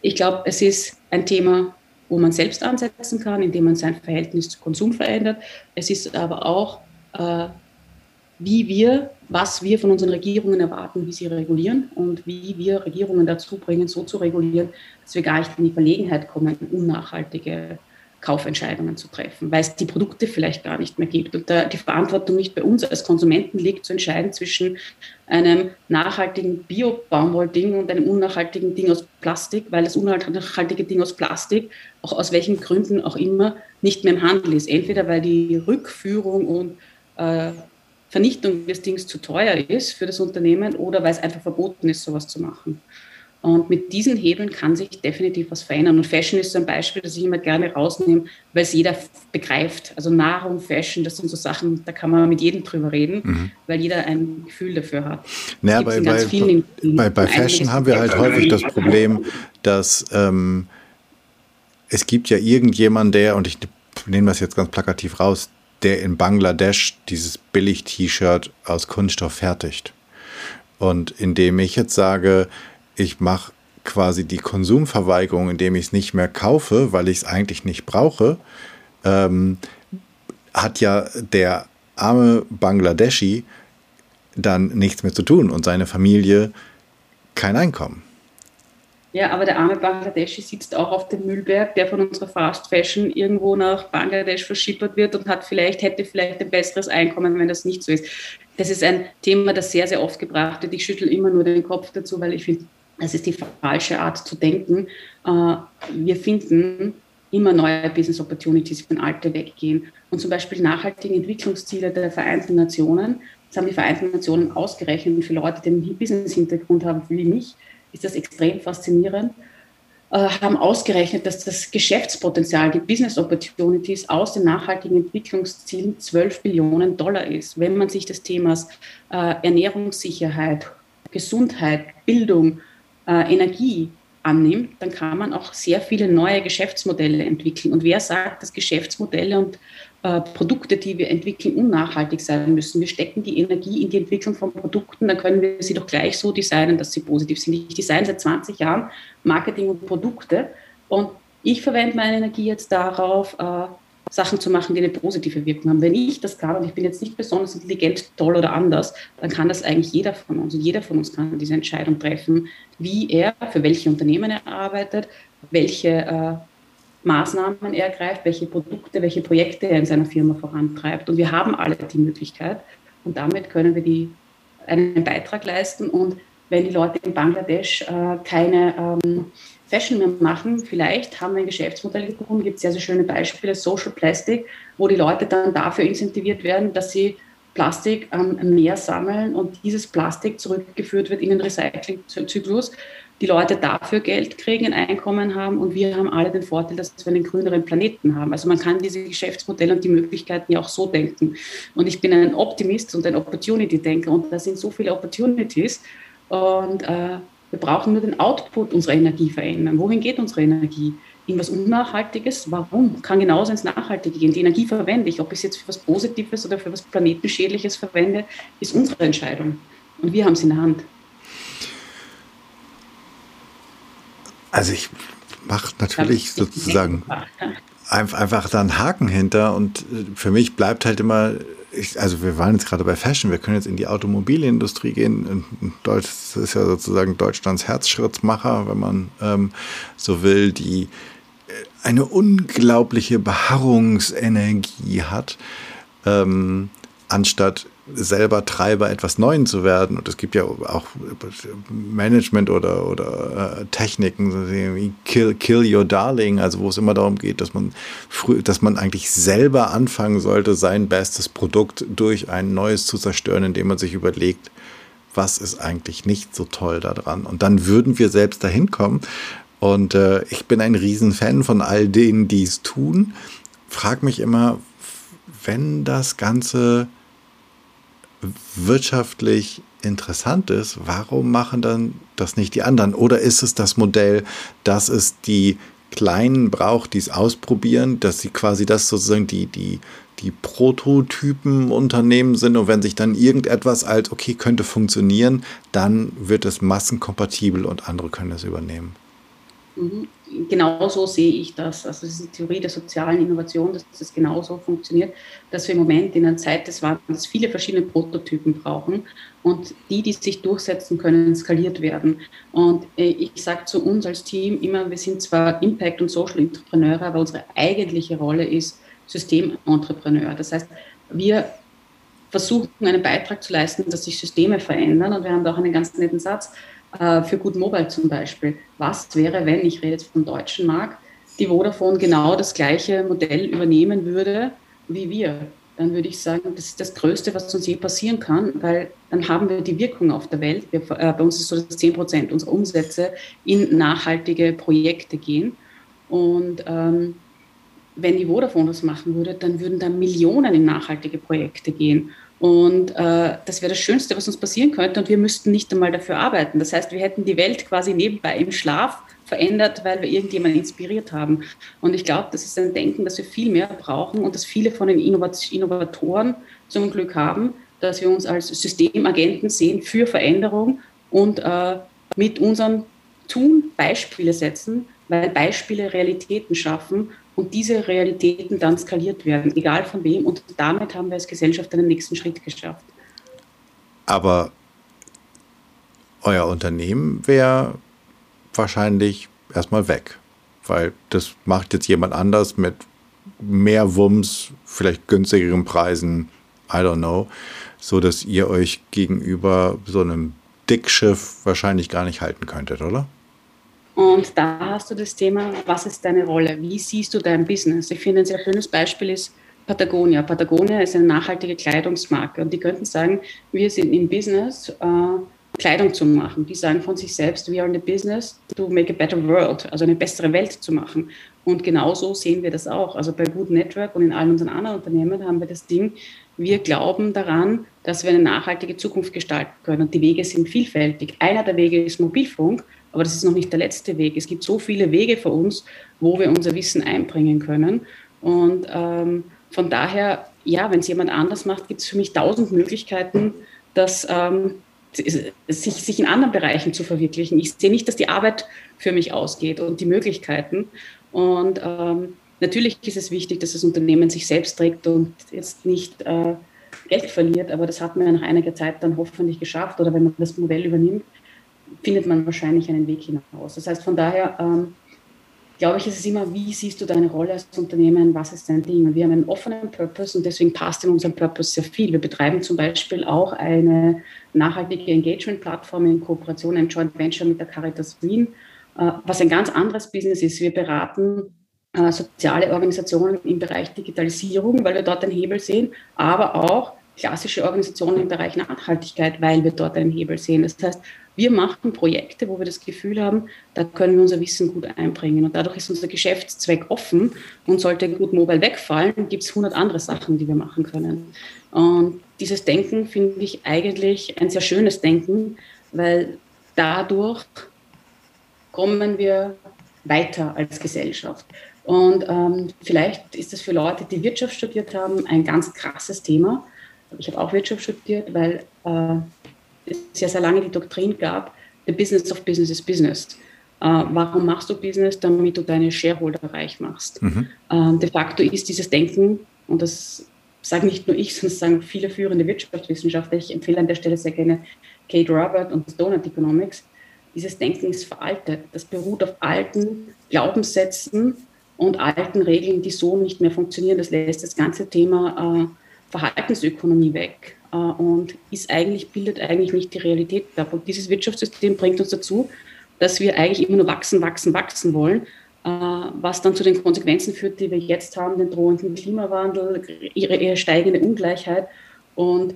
Speaker 1: ich glaube, es ist ein Thema, wo man selbst ansetzen kann, indem man sein Verhältnis zu Konsum verändert. Es ist aber auch äh, wie wir, was wir von unseren Regierungen erwarten, wie sie regulieren und wie wir Regierungen dazu bringen, so zu regulieren, dass wir gar nicht in die Verlegenheit kommen, unnachhaltige Kaufentscheidungen zu treffen, weil es die Produkte vielleicht gar nicht mehr gibt und da die Verantwortung nicht bei uns als Konsumenten liegt, zu entscheiden zwischen einem nachhaltigen Bio-Baumwollding und einem unnachhaltigen Ding aus Plastik, weil das unnachhaltige Ding aus Plastik, auch aus welchen Gründen auch immer, nicht mehr im Handel ist. Entweder weil die Rückführung und äh, Vernichtung des Dings zu teuer ist für das Unternehmen oder weil es einfach verboten ist, sowas zu machen. Und mit diesen Hebeln kann sich definitiv was verändern. Und Fashion ist so ein Beispiel, das ich immer gerne rausnehme, weil es jeder begreift. Also Nahrung, Fashion, das sind so Sachen, da kann man mit jedem drüber reden, mhm. weil jeder ein Gefühl dafür hat.
Speaker 2: Naja, bei, bei, bei, bei Fashion haben wir halt häufig das Problem, dass ähm, es gibt ja irgendjemanden, der, und ich nehme das jetzt ganz plakativ raus, der in Bangladesch dieses Billig-T-Shirt aus Kunststoff fertigt. Und indem ich jetzt sage, ich mache quasi die Konsumverweigerung, indem ich es nicht mehr kaufe, weil ich es eigentlich nicht brauche, ähm, hat ja der arme Bangladeschi dann nichts mehr zu tun und seine Familie kein Einkommen.
Speaker 1: Ja, aber der arme Bangladeschi sitzt auch auf dem Müllberg, der von unserer Fast Fashion irgendwo nach Bangladesch verschippert wird und hat vielleicht, hätte vielleicht ein besseres Einkommen, wenn das nicht so ist. Das ist ein Thema, das sehr, sehr oft gebracht wird. Ich schüttel immer nur den Kopf dazu, weil ich finde, das ist die falsche Art zu denken. Äh, wir finden immer neue Business Opportunities, wenn alte weggehen. Und zum Beispiel die nachhaltigen Entwicklungsziele der Vereinten Nationen, das haben die Vereinten Nationen ausgerechnet für Leute, die einen Business-Hintergrund haben wie mich, ist das extrem faszinierend, äh, haben ausgerechnet, dass das Geschäftspotenzial, die Business Opportunities aus den nachhaltigen Entwicklungszielen 12 Billionen Dollar ist. Wenn man sich des Themas äh, Ernährungssicherheit, Gesundheit, Bildung, äh, Energie annimmt, dann kann man auch sehr viele neue Geschäftsmodelle entwickeln. Und wer sagt, dass Geschäftsmodelle und äh, Produkte, die wir entwickeln, unnachhaltig sein müssen. Wir stecken die Energie in die Entwicklung von Produkten, dann können wir sie doch gleich so designen, dass sie positiv sind. Ich design seit 20 Jahren Marketing und Produkte und ich verwende meine Energie jetzt darauf, äh, Sachen zu machen, die eine positive Wirkung haben. Wenn ich das kann und ich bin jetzt nicht besonders intelligent, toll oder anders, dann kann das eigentlich jeder von uns. Und jeder von uns kann diese Entscheidung treffen, wie er, für welche Unternehmen er arbeitet, welche äh, Maßnahmen er ergreift, welche Produkte, welche Projekte er in seiner Firma vorantreibt. Und wir haben alle die Möglichkeit und damit können wir die, einen Beitrag leisten. Und wenn die Leute in Bangladesch äh, keine ähm, Fashion mehr machen, vielleicht haben wir ein Geschäftsmodell gefunden, gibt sehr, sehr schöne Beispiele, Social Plastic, wo die Leute dann dafür incentiviert werden, dass sie Plastik ähm, Meer sammeln und dieses Plastik zurückgeführt wird in den Recyclingzyklus die Leute dafür Geld kriegen, ein Einkommen haben und wir haben alle den Vorteil, dass wir einen grüneren Planeten haben. Also man kann diese Geschäftsmodelle und die Möglichkeiten ja auch so denken. Und ich bin ein Optimist und ein Opportunity-Denker und da sind so viele Opportunities und äh, wir brauchen nur den Output unserer Energie verändern. Wohin geht unsere Energie? In was Unnachhaltiges? Warum? Kann genauso ins Nachhaltige gehen. Die Energie verwende ich. Ob ich es jetzt für was Positives oder für was Planetenschädliches verwende, ist unsere Entscheidung. Und wir haben es in der Hand.
Speaker 2: Also ich mache natürlich sozusagen einfach da einen Haken hinter und äh, für mich bleibt halt immer, ich, also wir waren jetzt gerade bei Fashion, wir können jetzt in die Automobilindustrie gehen. Das ist ja sozusagen Deutschlands Herzschrittmacher, wenn man ähm, so will, die äh, eine unglaubliche Beharrungsenergie hat, ähm, anstatt selber Treiber etwas Neuen zu werden. Und es gibt ja auch Management oder, oder äh, Techniken, wie kill, kill Your Darling, also wo es immer darum geht, dass man, früh, dass man eigentlich selber anfangen sollte, sein bestes Produkt durch ein neues zu zerstören, indem man sich überlegt, was ist eigentlich nicht so toll daran. Und dann würden wir selbst dahin kommen. Und äh, ich bin ein Riesenfan von all denen, die es tun. Frag mich immer, wenn das Ganze wirtschaftlich interessant ist, warum machen dann das nicht die anderen? Oder ist es das Modell, dass es die Kleinen braucht, die es ausprobieren, dass sie quasi das sozusagen die, die, die Prototypen-Unternehmen sind und wenn sich dann irgendetwas als, okay, könnte funktionieren, dann wird es massenkompatibel und andere können es übernehmen.
Speaker 1: Genauso sehe ich das. Also das ist die Theorie der sozialen Innovation, dass das genauso funktioniert, dass wir im Moment in einer Zeit des Wandels viele verschiedene Prototypen brauchen und die, die sich durchsetzen können, skaliert werden. Und äh, ich sage zu uns als Team immer, wir sind zwar Impact- und Social Entrepreneure, aber unsere eigentliche Rolle ist Systementrepreneur. Das heißt, wir versuchen einen Beitrag zu leisten, dass sich Systeme verändern und wir haben da auch einen ganz netten Satz, äh, für Good Mobile zum Beispiel. Was wäre, wenn, ich rede jetzt vom deutschen Markt, die Vodafone genau das gleiche Modell übernehmen würde wie wir? Dann würde ich sagen, das ist das Größte, was uns je passieren kann, weil dann haben wir die Wirkung auf der Welt. Wir, äh, bei uns ist so, dass 10 Prozent unserer Umsätze in nachhaltige Projekte gehen. Und ähm, wenn die Vodafone das machen würde, dann würden da Millionen in nachhaltige Projekte gehen. Und äh, das wäre das Schönste, was uns passieren könnte. Und wir müssten nicht einmal dafür arbeiten. Das heißt, wir hätten die Welt quasi nebenbei im Schlaf verändert, weil wir irgendjemanden inspiriert haben. Und ich glaube, das ist ein Denken, das wir viel mehr brauchen und das viele von den Innovatoren zum Glück haben, dass wir uns als Systemagenten sehen für Veränderung und äh, mit unserem Tun Beispiele setzen, weil Beispiele Realitäten schaffen und diese Realitäten dann skaliert werden, egal von wem. Und damit haben wir als Gesellschaft einen nächsten Schritt geschafft.
Speaker 2: Aber euer Unternehmen wäre wahrscheinlich erstmal weg, weil das macht jetzt jemand anders mit mehr Wumms, vielleicht günstigeren Preisen, I don't know, so dass ihr euch gegenüber so einem Dickschiff wahrscheinlich gar nicht halten könntet, oder?
Speaker 1: Und da hast du das Thema, was ist deine Rolle? Wie siehst du dein Business? Ich finde, ein sehr schönes Beispiel ist Patagonia. Patagonia ist eine nachhaltige Kleidungsmarke und die könnten sagen, wir sind im Business, äh, Kleidung zu machen. Die sagen von sich selbst, we are in the business to make a better world, also eine bessere Welt zu machen. Und genauso sehen wir das auch. Also bei Good Network und in allen unseren anderen Unternehmen haben wir das Ding, wir glauben daran, dass wir eine nachhaltige Zukunft gestalten können. Und die Wege sind vielfältig. Einer der Wege ist Mobilfunk, aber das ist noch nicht der letzte Weg. Es gibt so viele Wege für uns, wo wir unser Wissen einbringen können. Und ähm, von daher, ja, wenn es jemand anders macht, gibt es für mich tausend Möglichkeiten, das ähm, sich, sich in anderen Bereichen zu verwirklichen. Ich sehe nicht, dass die Arbeit für mich ausgeht und die Möglichkeiten. Und ähm, natürlich ist es wichtig, dass das Unternehmen sich selbst trägt und jetzt nicht äh, Geld verliert, aber das hat man ja nach einiger Zeit dann hoffentlich geschafft oder wenn man das Modell übernimmt, findet man wahrscheinlich einen Weg hinaus. Das heißt, von daher ähm, glaube ich, ist es immer, wie siehst du deine Rolle als Unternehmen, was ist dein Ding? Und wir haben einen offenen Purpose und deswegen passt in unserem Purpose sehr viel. Wir betreiben zum Beispiel auch eine nachhaltige Engagement-Plattform in Kooperation, ein Joint Venture mit der Caritas Wien, äh, was ein ganz anderes Business ist. Wir beraten äh, soziale Organisationen im Bereich Digitalisierung, weil wir dort einen Hebel sehen, aber auch klassische Organisationen im Bereich Nachhaltigkeit, weil wir dort einen Hebel sehen. Das heißt, wir machen Projekte, wo wir das Gefühl haben, da können wir unser Wissen gut einbringen. Und dadurch ist unser Geschäftszweck offen. Und sollte Good Mobile wegfallen, gibt es 100 andere Sachen, die wir machen können. Und dieses Denken finde ich eigentlich ein sehr schönes Denken, weil dadurch kommen wir weiter als Gesellschaft. Und ähm, vielleicht ist das für Leute, die Wirtschaft studiert haben, ein ganz krasses Thema. Ich habe auch Wirtschaft studiert, weil äh, es ja sehr lange die Doktrin gab, the business of business is business. Uh, warum machst du Business? Damit du deine Shareholder reich machst. Mhm. Uh, de facto ist dieses Denken, und das sagen nicht nur ich, sondern sagen viele führende Wirtschaftswissenschaftler, ich empfehle an der Stelle sehr gerne Kate Robert und Donut Economics, dieses Denken ist veraltet. Das beruht auf alten Glaubenssätzen und alten Regeln, die so nicht mehr funktionieren. Das lässt das ganze Thema uh, Verhaltensökonomie weg. Äh, und ist eigentlich, bildet eigentlich nicht die Realität ab. Und dieses Wirtschaftssystem bringt uns dazu, dass wir eigentlich immer nur wachsen, wachsen, wachsen wollen, äh, was dann zu den Konsequenzen führt, die wir jetzt haben, den drohenden Klimawandel, ihre, steigende Ungleichheit. Und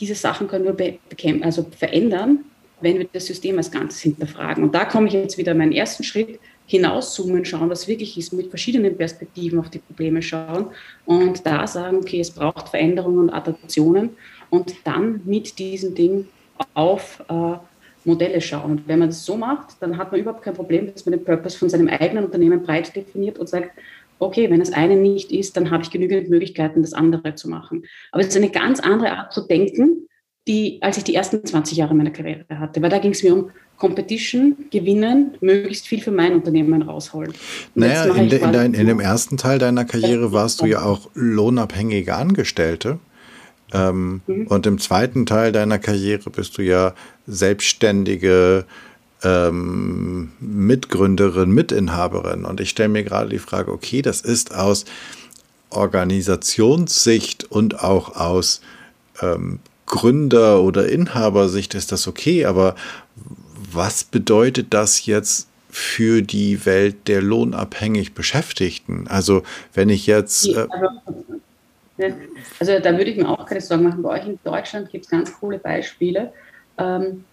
Speaker 1: diese Sachen können wir bekämpfen, also verändern, wenn wir das System als Ganzes hinterfragen. Und da komme ich jetzt wieder meinen ersten Schritt, hinauszoomen, schauen, was wirklich ist, mit verschiedenen Perspektiven auf die Probleme schauen und da sagen, okay, es braucht Veränderungen und Adaptionen und dann mit diesem Ding auf äh, Modelle schauen. Und wenn man das so macht, dann hat man überhaupt kein Problem, dass man den Purpose von seinem eigenen Unternehmen breit definiert und sagt, okay, wenn das eine nicht ist, dann habe ich genügend Möglichkeiten, das andere zu machen. Aber es ist eine ganz andere Art zu denken, die, als ich die ersten 20 Jahre meiner Karriere hatte. Weil da ging es mir um Competition, gewinnen, möglichst viel für mein Unternehmen rausholen.
Speaker 2: Und naja, in, de, in, dein, in, dem ersten Teil deiner Karriere warst du ja auch lohnabhängige Angestellte. Ähm, mhm. Und im zweiten Teil deiner Karriere bist du ja selbstständige ähm, Mitgründerin, Mitinhaberin. Und ich stelle mir gerade die Frage, okay, das ist aus Organisationssicht und auch aus ähm, Gründer- oder Inhabersicht ist das okay, aber was bedeutet das jetzt für die Welt der lohnabhängig Beschäftigten? Also wenn ich jetzt... Äh,
Speaker 1: also da würde ich mir auch keine Sorgen machen. Bei euch in Deutschland gibt es ganz coole Beispiele, ähm,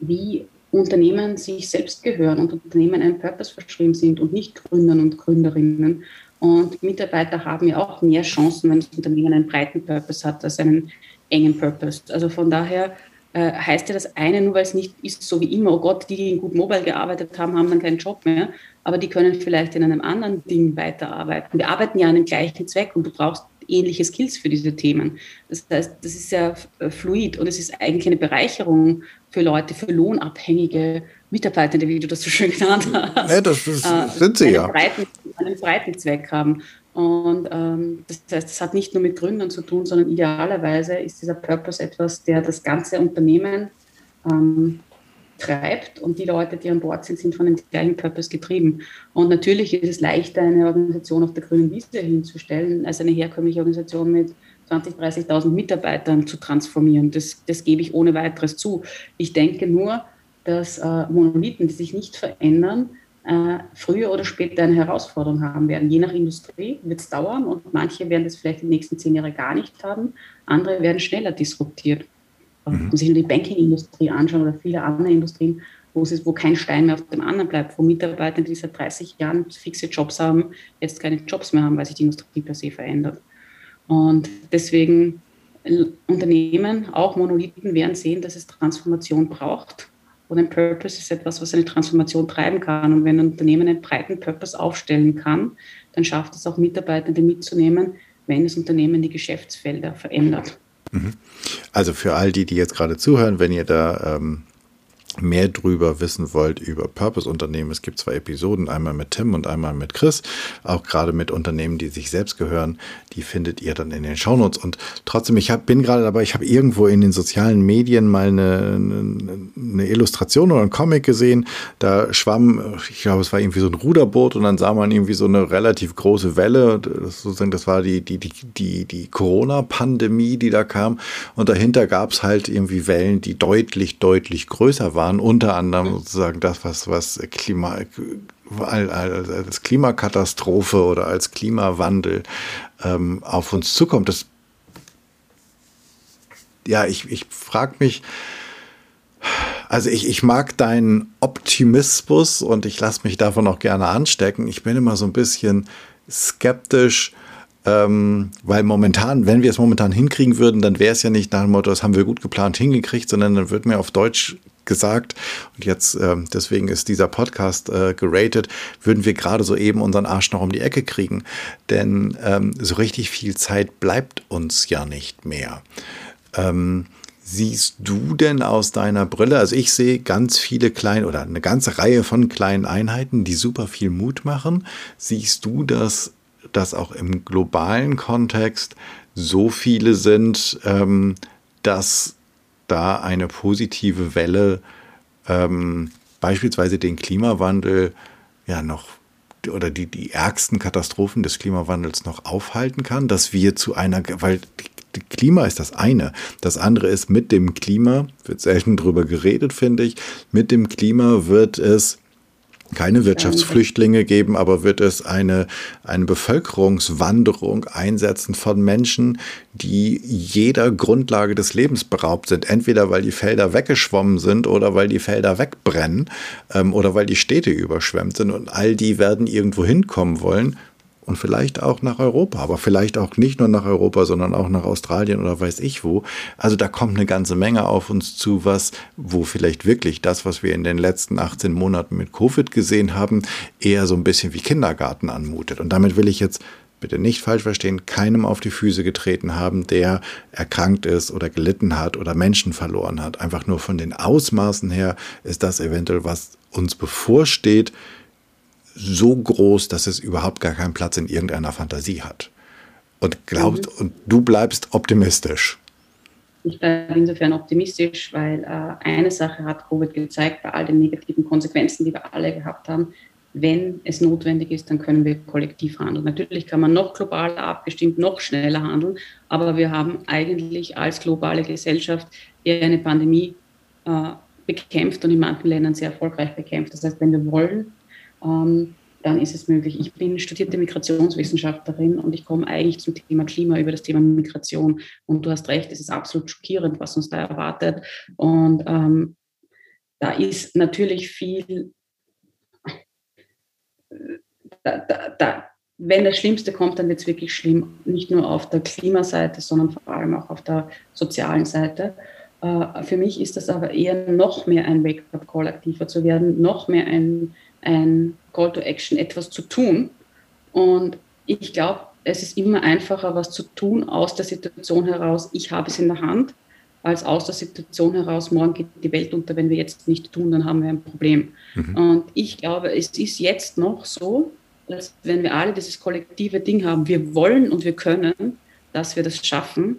Speaker 1: wie Unternehmen sich selbst gehören und Unternehmen einen Purpose verschrieben sind und nicht Gründern und Gründerinnen. Und Mitarbeiter haben ja auch mehr Chancen, wenn das Unternehmen einen breiten Purpose hat, als einen engen Purpose. Also von daher äh, heißt ja das eine, nur weil es nicht ist so wie immer, oh Gott, die, die in Good Mobile gearbeitet haben, haben dann keinen Job mehr, aber die können vielleicht in einem anderen Ding weiterarbeiten. Wir arbeiten ja an dem gleichen Zweck und du brauchst ähnliche Skills für diese Themen. Das heißt, das ist ja äh, fluid und es ist eigentlich eine Bereicherung für Leute, für lohnabhängige Mitarbeitende, wie du das so schön genannt hast.
Speaker 2: Ja, das, das äh, sind sie
Speaker 1: einen
Speaker 2: ja.
Speaker 1: Breiten, einen breiten Zweck haben. Und ähm, das heißt, das hat nicht nur mit Gründern zu tun, sondern idealerweise ist dieser Purpose etwas, der das ganze Unternehmen ähm, treibt und die Leute, die an Bord sind, sind von dem gleichen Purpose getrieben. Und natürlich ist es leichter, eine Organisation auf der grünen Wiese hinzustellen, als eine herkömmliche Organisation mit 20.000, 30.000 Mitarbeitern zu transformieren. Das, das gebe ich ohne weiteres zu. Ich denke nur, dass äh, Monolithen, die sich nicht verändern, äh, früher oder später eine Herausforderung haben werden. Je nach Industrie wird es dauern und manche werden das vielleicht in den nächsten zehn Jahren gar nicht haben. Andere werden schneller disruptiert. Mhm. Wenn man sich nur die Banking-Industrie anschauen oder viele andere Industrien, wo, es ist, wo kein Stein mehr auf dem anderen bleibt, wo Mitarbeiter, die seit 30 Jahren fixe Jobs haben, jetzt keine Jobs mehr haben, weil sich die Industrie per se verändert. Und deswegen äh, Unternehmen, auch Monolithen, werden sehen, dass es Transformation braucht und ein Purpose ist etwas, was eine Transformation treiben kann. Und wenn ein Unternehmen einen breiten Purpose aufstellen kann, dann schafft es auch Mitarbeitende mitzunehmen, wenn das Unternehmen die Geschäftsfelder verändert.
Speaker 2: Also für all die, die jetzt gerade zuhören, wenn ihr da ähm, mehr drüber wissen wollt über Purpose-Unternehmen, es gibt zwei Episoden, einmal mit Tim und einmal mit Chris, auch gerade mit Unternehmen, die sich selbst gehören, die findet ihr dann in den Shownotes. Und trotzdem, ich hab, bin gerade dabei, ich habe irgendwo in den sozialen Medien mal eine, eine, Illustration oder ein Comic gesehen, da schwamm, ich glaube, es war irgendwie so ein Ruderboot und dann sah man irgendwie so eine relativ große Welle, das, sozusagen, das war die, die, die, die, die Corona-Pandemie, die da kam. Und dahinter gab es halt irgendwie Wellen, die deutlich, deutlich größer waren waren unter anderem sozusagen das, was, was Klima, als Klimakatastrophe oder als Klimawandel ähm, auf uns zukommt. Das, ja, ich, ich frage mich, also ich, ich mag deinen Optimismus und ich lasse mich davon auch gerne anstecken. Ich bin immer so ein bisschen skeptisch, ähm, weil momentan, wenn wir es momentan hinkriegen würden, dann wäre es ja nicht nach dem Motto, das haben wir gut geplant hingekriegt, sondern dann wird mir auf Deutsch gesagt und jetzt äh, deswegen ist dieser Podcast äh, geratet, würden wir gerade so eben unseren Arsch noch um die Ecke kriegen, denn ähm, so richtig viel Zeit bleibt uns ja nicht mehr. Ähm, siehst du denn aus deiner Brille, also ich sehe ganz viele kleine oder eine ganze Reihe von kleinen Einheiten, die super viel Mut machen. Siehst du, dass das auch im globalen Kontext so viele sind, ähm, dass da eine positive Welle ähm, beispielsweise den Klimawandel ja noch oder die, die ärgsten Katastrophen des Klimawandels noch aufhalten kann, dass wir zu einer, weil Klima ist das eine. Das andere ist, mit dem Klima, wird selten drüber geredet, finde ich, mit dem Klima wird es keine Wirtschaftsflüchtlinge geben, aber wird es eine, eine Bevölkerungswanderung einsetzen von Menschen, die jeder Grundlage des Lebens beraubt sind. Entweder weil die Felder weggeschwommen sind oder weil die Felder wegbrennen ähm, oder weil die Städte überschwemmt sind. Und all die werden irgendwo hinkommen wollen, und vielleicht auch nach Europa, aber vielleicht auch nicht nur nach Europa, sondern auch nach Australien oder weiß ich wo. Also da kommt eine ganze Menge auf uns zu, was, wo vielleicht wirklich das, was wir in den letzten 18 Monaten mit Covid gesehen haben, eher so ein bisschen wie Kindergarten anmutet. Und damit will ich jetzt bitte nicht falsch verstehen, keinem auf die Füße getreten haben, der erkrankt ist oder gelitten hat oder Menschen verloren hat. Einfach nur von den Ausmaßen her ist das eventuell, was uns bevorsteht, so groß, dass es überhaupt gar keinen Platz in irgendeiner Fantasie hat. Und glaubst, mhm. und du bleibst optimistisch.
Speaker 1: Ich bleibe insofern optimistisch, weil äh, eine Sache hat Covid gezeigt, bei all den negativen Konsequenzen, die wir alle gehabt haben. Wenn es notwendig ist, dann können wir kollektiv handeln. Natürlich kann man noch globaler abgestimmt, noch schneller handeln, aber wir haben eigentlich als globale Gesellschaft eher eine Pandemie äh, bekämpft und in manchen Ländern sehr erfolgreich bekämpft. Das heißt, wenn wir wollen, ähm, dann ist es möglich. Ich bin studierte Migrationswissenschaftlerin und ich komme eigentlich zum Thema Klima über das Thema Migration. Und du hast recht, es ist absolut schockierend, was uns da erwartet. Und ähm, da ist natürlich viel, da, da, da, wenn das Schlimmste kommt, dann wird es wirklich schlimm. Nicht nur auf der Klimaseite, sondern vor allem auch auf der sozialen Seite. Äh, für mich ist das aber eher noch mehr ein Wake-up-Call, aktiver zu werden, noch mehr ein, ein Call to Action, etwas zu tun. Und ich glaube, es ist immer einfacher, was zu tun aus der Situation heraus. Ich habe es in der Hand, als aus der Situation heraus, morgen geht die Welt unter, wenn wir jetzt nicht tun, dann haben wir ein Problem. Mhm. Und ich glaube, es ist jetzt noch so, dass wenn wir alle dieses kollektive Ding haben, wir wollen und wir können, dass wir das schaffen,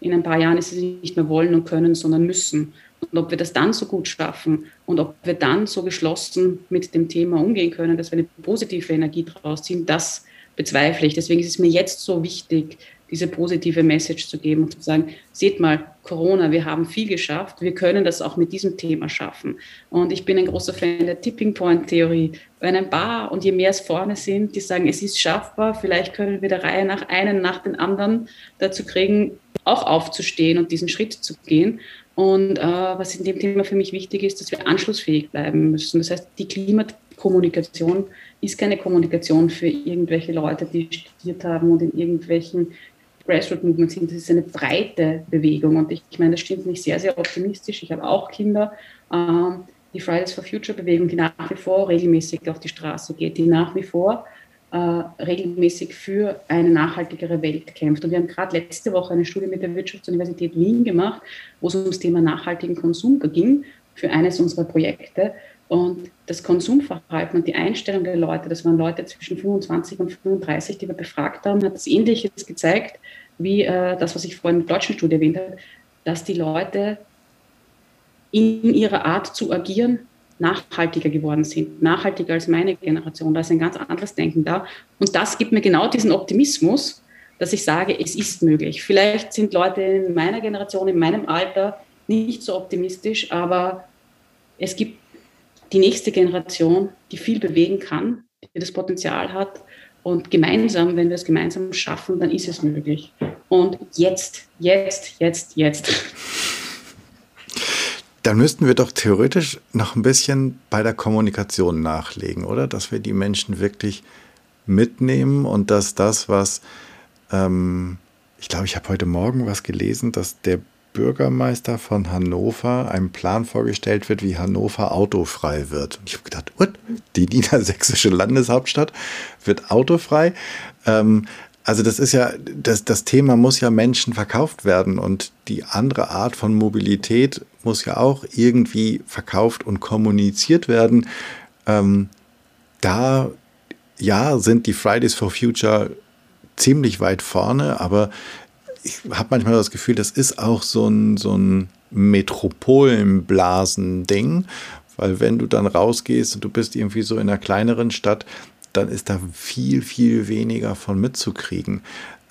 Speaker 1: in ein paar Jahren ist es nicht mehr wollen und können, sondern müssen. Und ob wir das dann so gut schaffen und ob wir dann so geschlossen mit dem Thema umgehen können, dass wir eine positive Energie draus ziehen, das bezweifle ich. Deswegen ist es mir jetzt so wichtig, diese positive Message zu geben und zu sagen, seht mal, Corona, wir haben viel geschafft, wir können das auch mit diesem Thema schaffen. Und ich bin ein großer Fan der Tipping Point Theorie. Wenn ein paar und je mehr es vorne sind, die sagen, es ist schaffbar, vielleicht können wir der Reihe nach einen nach den anderen dazu kriegen, auch aufzustehen und diesen Schritt zu gehen. Und äh, was in dem Thema für mich wichtig ist, dass wir anschlussfähig bleiben müssen. Das heißt, die Klimakommunikation ist keine Kommunikation für irgendwelche Leute, die studiert haben und in irgendwelchen Grassroot Movements sind. Das ist eine breite Bewegung. Und ich, ich meine, das stimmt mich sehr, sehr optimistisch. Ich habe auch Kinder. Ähm, die Fridays for Future Bewegung, die nach wie vor regelmäßig auf die Straße geht, die nach wie vor regelmäßig für eine nachhaltigere Welt kämpft. Und wir haben gerade letzte Woche eine Studie mit der Wirtschaftsuniversität Wien gemacht, wo es um das Thema nachhaltigen Konsum ging für eines unserer Projekte. Und das Konsumverhalten und die Einstellung der Leute, das waren Leute zwischen 25 und 35, die wir befragt haben, hat das Ähnliches gezeigt wie äh, das, was ich vorhin mit der deutschen Studie erwähnt habe, dass die Leute in ihrer Art zu agieren nachhaltiger geworden sind, nachhaltiger als meine Generation. Da ist ein ganz anderes Denken da. Und das gibt mir genau diesen Optimismus, dass ich sage, es ist möglich. Vielleicht sind Leute in meiner Generation, in meinem Alter nicht so optimistisch, aber es gibt die nächste Generation, die viel bewegen kann, die das Potenzial hat. Und gemeinsam, wenn wir es gemeinsam schaffen, dann ist es möglich. Und jetzt, jetzt, jetzt, jetzt.
Speaker 2: Dann müssten wir doch theoretisch noch ein bisschen bei der Kommunikation nachlegen, oder? Dass wir die Menschen wirklich mitnehmen und dass das, was ähm, ich glaube, ich habe heute Morgen was gelesen, dass der Bürgermeister von Hannover einem Plan vorgestellt wird, wie Hannover autofrei wird. Und ich habe gedacht, what? die niedersächsische Landeshauptstadt wird autofrei. Ähm, also das ist ja, das, das Thema muss ja Menschen verkauft werden und die andere Art von Mobilität muss ja auch irgendwie verkauft und kommuniziert werden. Ähm, da, ja, sind die Fridays for Future ziemlich weit vorne, aber ich habe manchmal das Gefühl, das ist auch so ein, so ein Metropolenblasen-Ding, weil wenn du dann rausgehst und du bist irgendwie so in einer kleineren Stadt, dann ist da viel, viel weniger von mitzukriegen.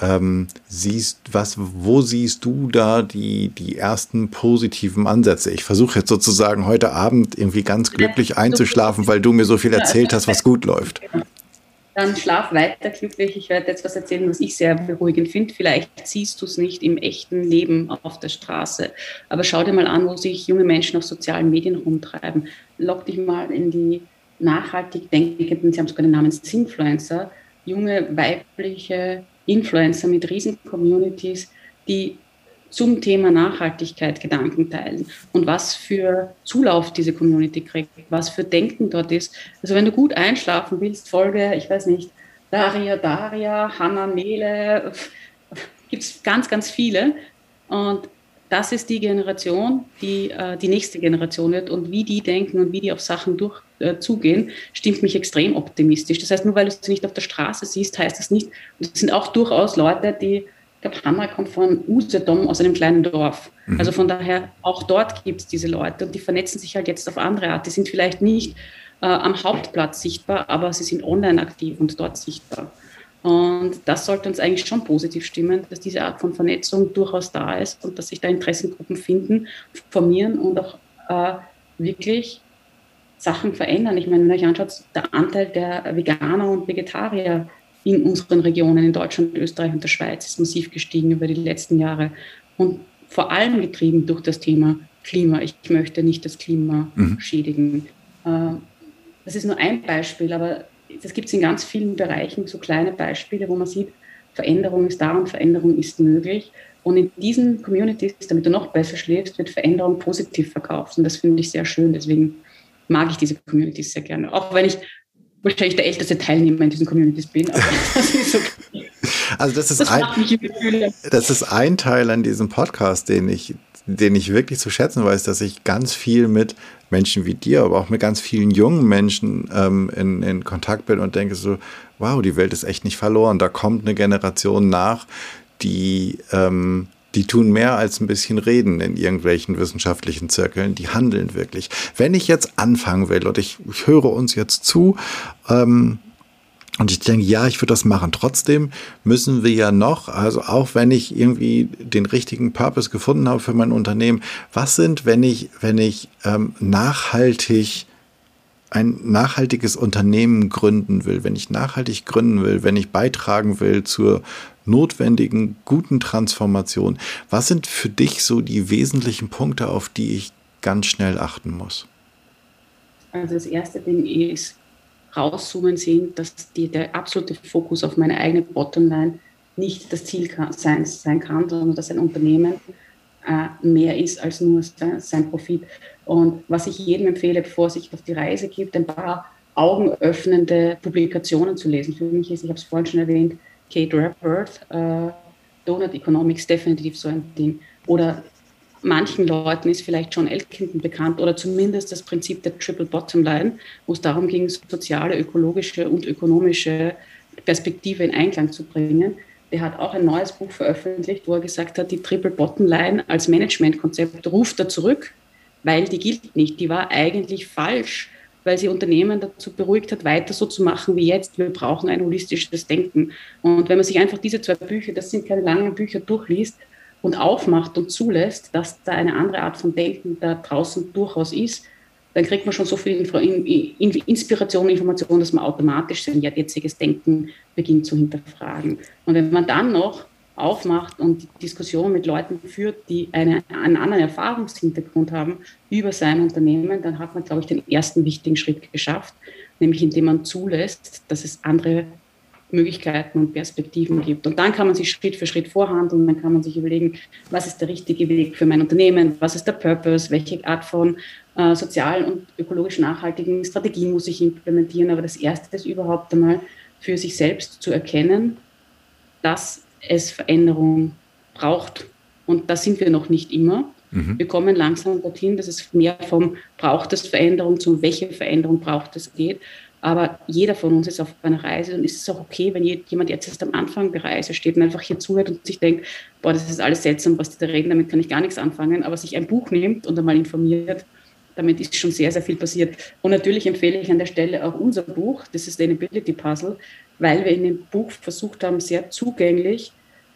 Speaker 2: Ähm, siehst, was, wo siehst du da die, die ersten positiven Ansätze? Ich versuche jetzt sozusagen heute Abend irgendwie ganz glücklich einzuschlafen, weil du mir so viel erzählt hast, was gut läuft.
Speaker 1: Dann schlaf weiter glücklich. Ich werde jetzt was erzählen, was ich sehr beruhigend finde. Vielleicht siehst du es nicht im echten Leben auf der Straße. Aber schau dir mal an, wo sich junge Menschen auf sozialen Medien rumtreiben. Lock dich mal in die nachhaltig denkenden, sie haben sogar den Namen Sinfluencer, junge weibliche Influencer mit riesen Communities, die zum Thema Nachhaltigkeit Gedanken teilen und was für Zulauf diese Community kriegt, was für Denken dort ist. Also wenn du gut einschlafen willst, folge, ich weiß nicht, Daria, Daria, Hanna, Mele, gibt es ganz, ganz viele. Und das ist die Generation, die äh, die nächste Generation wird und wie die denken und wie die auf Sachen durch, äh, zugehen, stimmt mich extrem optimistisch. Das heißt, nur weil du es nicht auf der Straße siehst, heißt das nicht, und es sind auch durchaus Leute, die ich glaube, Hammer kommt von Usedom aus einem kleinen Dorf. Mhm. Also von daher, auch dort gibt es diese Leute und die vernetzen sich halt jetzt auf andere Art. Die sind vielleicht nicht äh, am Hauptplatz sichtbar, aber sie sind online aktiv und dort sichtbar. Und das sollte uns eigentlich schon positiv stimmen, dass diese Art von Vernetzung durchaus da ist und dass sich da Interessengruppen finden, formieren und auch äh, wirklich Sachen verändern. Ich meine, wenn ihr euch anschaut, der Anteil der Veganer und Vegetarier in unseren Regionen in Deutschland, Österreich und der Schweiz ist massiv gestiegen über die letzten Jahre und vor allem getrieben durch das Thema Klima. Ich möchte nicht das Klima mhm. schädigen. Äh, das ist nur ein Beispiel, aber das gibt es in ganz vielen Bereichen, so kleine Beispiele, wo man sieht, Veränderung ist da und Veränderung ist möglich. Und in diesen Communities, damit du noch besser schläfst, wird Veränderung positiv verkauft. Und das finde ich sehr schön. Deswegen mag ich diese Communities sehr gerne. Auch wenn ich wahrscheinlich der älteste Teilnehmer in diesen Communities bin. Das ist okay.
Speaker 2: Also das ist, das, ein, das ist ein Teil an diesem Podcast, den ich, den ich wirklich zu schätzen weiß, dass ich ganz viel mit Menschen wie dir, aber auch mit ganz vielen jungen Menschen ähm, in, in Kontakt bin und denke so, wow, die Welt ist echt nicht verloren. Da kommt eine Generation nach, die, ähm, die tun mehr als ein bisschen reden in irgendwelchen wissenschaftlichen Zirkeln, die handeln wirklich. Wenn ich jetzt anfangen will und ich, ich höre uns jetzt zu, ähm, und ich denke, ja, ich würde das machen. Trotzdem müssen wir ja noch, also auch wenn ich irgendwie den richtigen Purpose gefunden habe für mein Unternehmen, was sind, wenn ich, wenn ich ähm, nachhaltig ein nachhaltiges Unternehmen gründen will, wenn ich nachhaltig gründen will, wenn ich beitragen will zur notwendigen, guten Transformation, was sind für dich so die wesentlichen Punkte, auf die ich ganz schnell achten muss?
Speaker 1: Also das erste Ding ist, rauszoomen sehen, dass die, der absolute Fokus auf meine eigene Bottomline nicht das Ziel kann, sein, sein kann, sondern dass ein Unternehmen äh, mehr ist als nur sein, sein Profit. Und was ich jedem empfehle, bevor sich auf die Reise gibt, ein paar augenöffnende Publikationen zu lesen. Für mich ist, ich habe es vorhin schon erwähnt, Kate Rappert, äh, Donut Economics definitiv so ein Ding. Oder manchen Leuten ist vielleicht John Elkington bekannt oder zumindest das Prinzip der Triple Bottom Line, wo es darum ging, soziale, ökologische und ökonomische Perspektive in Einklang zu bringen. Der hat auch ein neues Buch veröffentlicht, wo er gesagt hat, die Triple Bottom Line als Managementkonzept ruft er zurück, weil die gilt nicht. Die war eigentlich falsch, weil sie Unternehmen dazu beruhigt hat, weiter so zu machen wie jetzt. Wir brauchen ein holistisches Denken. Und wenn man sich einfach diese zwei Bücher, das sind keine langen Bücher, durchliest und aufmacht und zulässt, dass da eine andere Art von Denken da draußen durchaus ist, dann kriegt man schon so viel Inspiration, Information, dass man automatisch sein jetziges Denken beginnt zu hinterfragen. Und wenn man dann noch aufmacht und Diskussionen mit Leuten führt, die eine, einen anderen Erfahrungshintergrund haben über sein Unternehmen, dann hat man, glaube ich, den ersten wichtigen Schritt geschafft, nämlich indem man zulässt, dass es andere Möglichkeiten und Perspektiven gibt. Und dann kann man sich Schritt für Schritt vorhandeln, dann kann man sich überlegen, was ist der richtige Weg für mein Unternehmen, was ist der Purpose, welche Art von äh, sozialen und ökologisch nachhaltigen Strategien muss ich implementieren. Aber das Erste ist überhaupt einmal für sich selbst zu erkennen, dass es Veränderung braucht. Und da sind wir noch nicht immer. Mhm. Wir kommen langsam dorthin, dass es mehr vom braucht es Veränderung zum welche Veränderung braucht es geht. Aber jeder von uns ist auf einer Reise und ist es auch okay, wenn jemand jetzt erst am Anfang der Reise steht und einfach hier zuhört und sich denkt, boah, das ist alles seltsam, was die da reden, damit kann ich gar nichts anfangen, aber sich ein Buch nimmt und einmal informiert, damit ist schon sehr, sehr viel passiert. Und natürlich empfehle ich an der Stelle auch unser Buch, das Sustainability Puzzle, weil wir in dem Buch versucht haben, sehr zugänglich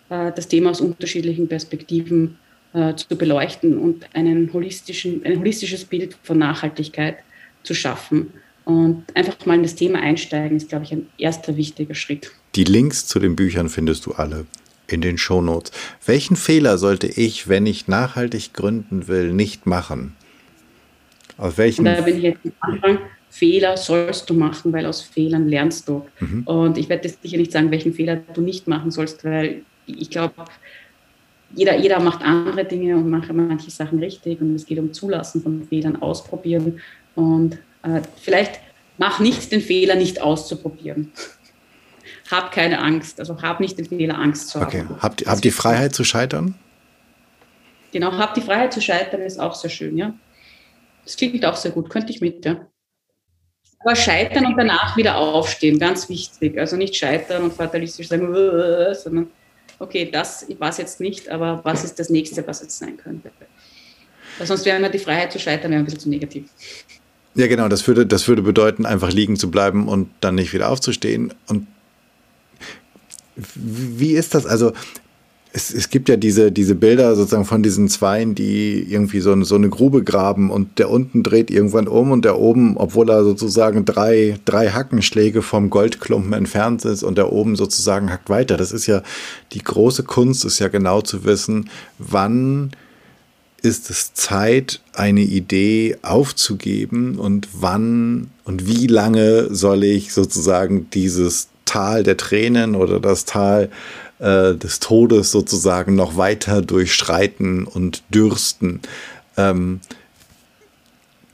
Speaker 1: äh, das Thema aus unterschiedlichen Perspektiven äh, zu beleuchten und einen holistischen, ein holistisches Bild von Nachhaltigkeit zu schaffen. Und einfach mal in das Thema einsteigen, ist, glaube ich, ein erster wichtiger Schritt.
Speaker 2: Die Links zu den Büchern findest du alle in den Shownotes. Welchen Fehler sollte ich, wenn ich nachhaltig gründen will, nicht machen?
Speaker 1: Aus welchen? Und da bin ich jetzt am Anfang. Fehler sollst du machen, weil aus Fehlern lernst du. Mhm. Und ich werde jetzt sicher nicht sagen, welchen Fehler du nicht machen sollst, weil ich glaube, jeder, jeder macht andere Dinge und macht manche Sachen richtig. Und es geht um Zulassen von Fehlern, ausprobieren. Und äh, vielleicht mach nicht den Fehler, nicht auszuprobieren. hab keine Angst. Also hab nicht den Fehler, Angst zu haben.
Speaker 2: Okay. Habt, habt die Freiheit zu scheitern?
Speaker 1: Genau, hab die Freiheit zu scheitern ist auch sehr schön, ja. Das klingt auch sehr gut, könnte ich mit, ja. Aber scheitern und danach wieder aufstehen, ganz wichtig. Also nicht scheitern und fatalistisch sagen, sondern okay, das war es jetzt nicht, aber was ist das nächste, was jetzt sein könnte? Weil sonst wäre immer die Freiheit zu scheitern wäre ein bisschen zu negativ.
Speaker 2: Ja, genau, das würde, das würde bedeuten, einfach liegen zu bleiben und dann nicht wieder aufzustehen. Und wie ist das? Also, es, es gibt ja diese, diese Bilder sozusagen von diesen Zweien, die irgendwie so so eine Grube graben und der unten dreht irgendwann um und der oben, obwohl er sozusagen drei, drei Hackenschläge vom Goldklumpen entfernt ist und der oben sozusagen hackt weiter. Das ist ja die große Kunst, ist ja genau zu wissen, wann ist es Zeit, eine Idee aufzugeben und wann und wie lange soll ich sozusagen dieses Tal der Tränen oder das Tal äh, des Todes sozusagen noch weiter durchschreiten und dürsten. Ähm,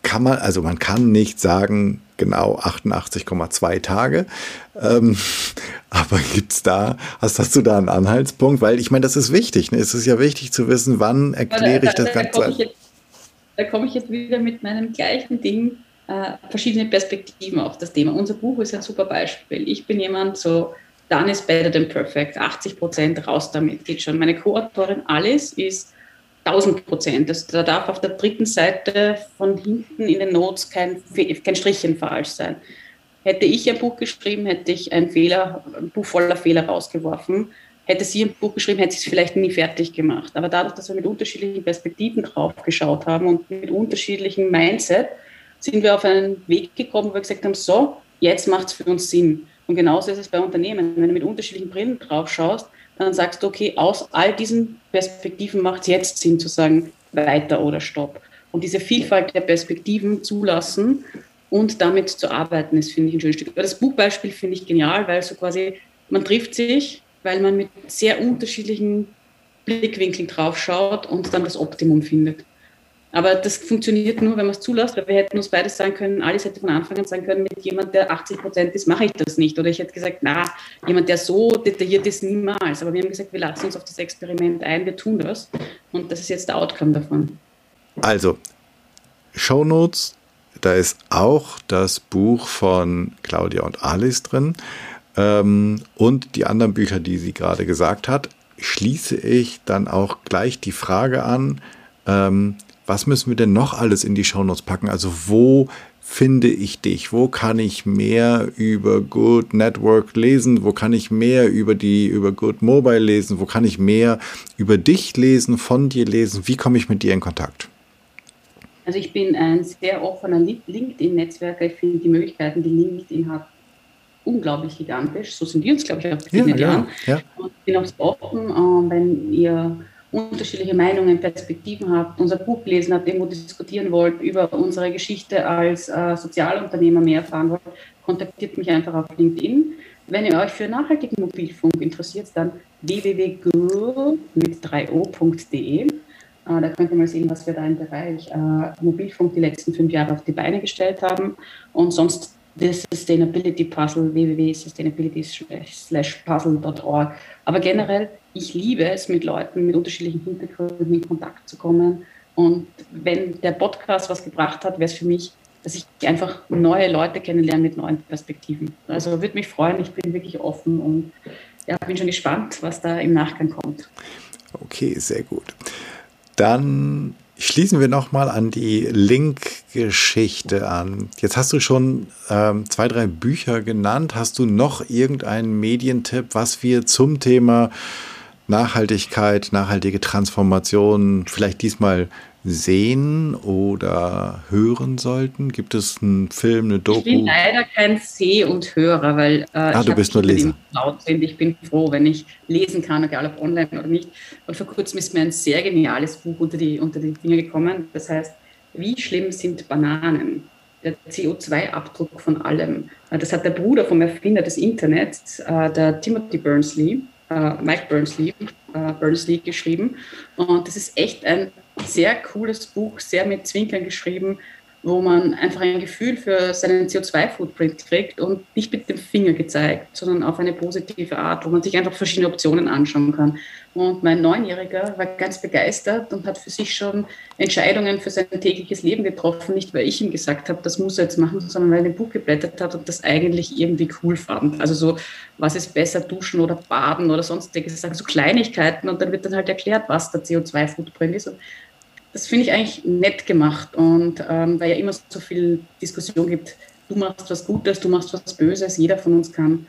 Speaker 2: kann man, also man kann nicht sagen, genau 88,2 Tage. Ähm, aber gibt's da, hast, hast du da einen Anhaltspunkt? Weil ich meine, das ist wichtig. Ne? Es ist ja wichtig zu wissen, wann erkläre ich das Ganze.
Speaker 1: Da komme ich jetzt wieder mit meinem gleichen Ding, äh, verschiedene Perspektiven auf das Thema. Unser Buch ist ein super Beispiel. Ich bin jemand so, dann ist better than perfect, 80 Prozent raus damit, geht schon. Meine Co-Autorin Alice ist 1000 Prozent. Also da darf auf der dritten Seite von hinten in den Notes kein, kein Strichchen falsch sein. Hätte ich ein Buch geschrieben, hätte ich ein Fehler, ein Buch voller Fehler rausgeworfen. Hätte sie ein Buch geschrieben, hätte sie es vielleicht nie fertig gemacht. Aber dadurch, dass wir mit unterschiedlichen Perspektiven drauf geschaut haben und mit unterschiedlichen Mindset, sind wir auf einen Weg gekommen, wo wir gesagt haben, so, jetzt macht es für uns Sinn. Und genauso ist es bei Unternehmen. Wenn du mit unterschiedlichen Brillen drauf schaust, dann sagst du, okay, aus all diesen Perspektiven macht es jetzt Sinn zu sagen, weiter oder stopp. Und diese Vielfalt der Perspektiven zulassen und damit zu arbeiten, ist, finde ich, ein schönes Stück. Das Buchbeispiel finde ich genial, weil so quasi, man trifft sich, weil man mit sehr unterschiedlichen Blickwinkeln drauf schaut und dann das Optimum findet. Aber das funktioniert nur, wenn man es zulässt, weil wir hätten uns beides sagen können, alles hätte von Anfang an sagen können, mit jemand, der 80 Prozent ist, mache ich das nicht. Oder ich hätte gesagt, na, jemand, der so detailliert ist, niemals. Aber wir haben gesagt, wir lassen uns auf das Experiment ein, wir tun das. Und das ist jetzt der Outcome davon.
Speaker 2: Also, Show Notes, da ist auch das Buch von Claudia und Alice drin. Ähm, und die anderen Bücher, die sie gerade gesagt hat, schließe ich dann auch gleich die Frage an, ähm, was müssen wir denn noch alles in die Shownotes packen? Also wo finde ich dich? Wo kann ich mehr über Good Network lesen? Wo kann ich mehr über die über Good Mobile lesen? Wo kann ich mehr über dich lesen, von dir lesen? Wie komme ich mit dir in Kontakt?
Speaker 1: Also ich bin ein sehr offener LinkedIn-Netzwerker. Ich finde die Möglichkeiten, die LinkedIn hat, unglaublich gigantisch. So sind wir uns, glaube ich, auch ja, ja, ja. Und ich bin auch offen, äh, wenn ihr unterschiedliche Meinungen, Perspektiven habt, unser Buch gelesen habt, irgendwo diskutieren wollt, über unsere Geschichte als äh, Sozialunternehmer mehr erfahren wollt, kontaktiert mich einfach auf LinkedIn. Wenn ihr euch für nachhaltigen Mobilfunk interessiert, dann www.go mit 3o.de. Äh, da könnt ihr mal sehen, was wir da im Bereich äh, Mobilfunk die letzten fünf Jahre auf die Beine gestellt haben. Und sonst das Sustainability Puzzle, www.sustainability-puzzle.org. Aber generell, ich liebe es, mit Leuten mit unterschiedlichen Hintergründen in Kontakt zu kommen. Und wenn der Podcast was gebracht hat, wäre es für mich, dass ich einfach neue Leute kennenlerne mit neuen Perspektiven. Also würde mich freuen, ich bin wirklich offen und ja, bin schon gespannt, was da im Nachgang kommt.
Speaker 2: Okay, sehr gut. Dann Schließen wir nochmal an die Link-Geschichte an. Jetzt hast du schon ähm, zwei, drei Bücher genannt. Hast du noch irgendeinen Medientipp, was wir zum Thema Nachhaltigkeit, nachhaltige Transformation vielleicht diesmal sehen oder hören sollten? Gibt es einen Film, eine Doku? Ich
Speaker 1: bin leider kein Seh- und Hörer, weil
Speaker 2: äh, ah, du bist nur Leser.
Speaker 1: Laut sind. Ich bin froh, wenn ich lesen kann, egal ob online oder nicht. Und vor kurzem ist mir ein sehr geniales Buch unter die, unter die Finger gekommen. Das heißt, wie schlimm sind Bananen? Der CO2-Abdruck von allem. Äh, das hat der Bruder vom Erfinder des Internets, äh, der Timothy Berners-Lee, äh, Mike Berners-Lee, Berners-Lee geschrieben. Und das ist echt ein sehr cooles Buch, sehr mit Zwinkern geschrieben, wo man einfach ein Gefühl für seinen CO2-Footprint kriegt und nicht mit dem Finger gezeigt, sondern auf eine positive Art, wo man sich einfach verschiedene Optionen anschauen kann. Und mein Neunjähriger war ganz begeistert und hat für sich schon Entscheidungen für sein tägliches Leben getroffen, nicht weil ich ihm gesagt habe, das muss er jetzt machen, sondern weil er ein Buch geblättert hat und das eigentlich irgendwie cool fand. Also so, was ist besser, duschen oder baden oder sonstiges, so Kleinigkeiten und dann wird dann halt erklärt, was der CO2-Footprint ist. Und das finde ich eigentlich nett gemacht und ähm, weil ja immer so viel Diskussion gibt, du machst was Gutes, du machst was Böses, jeder von uns kann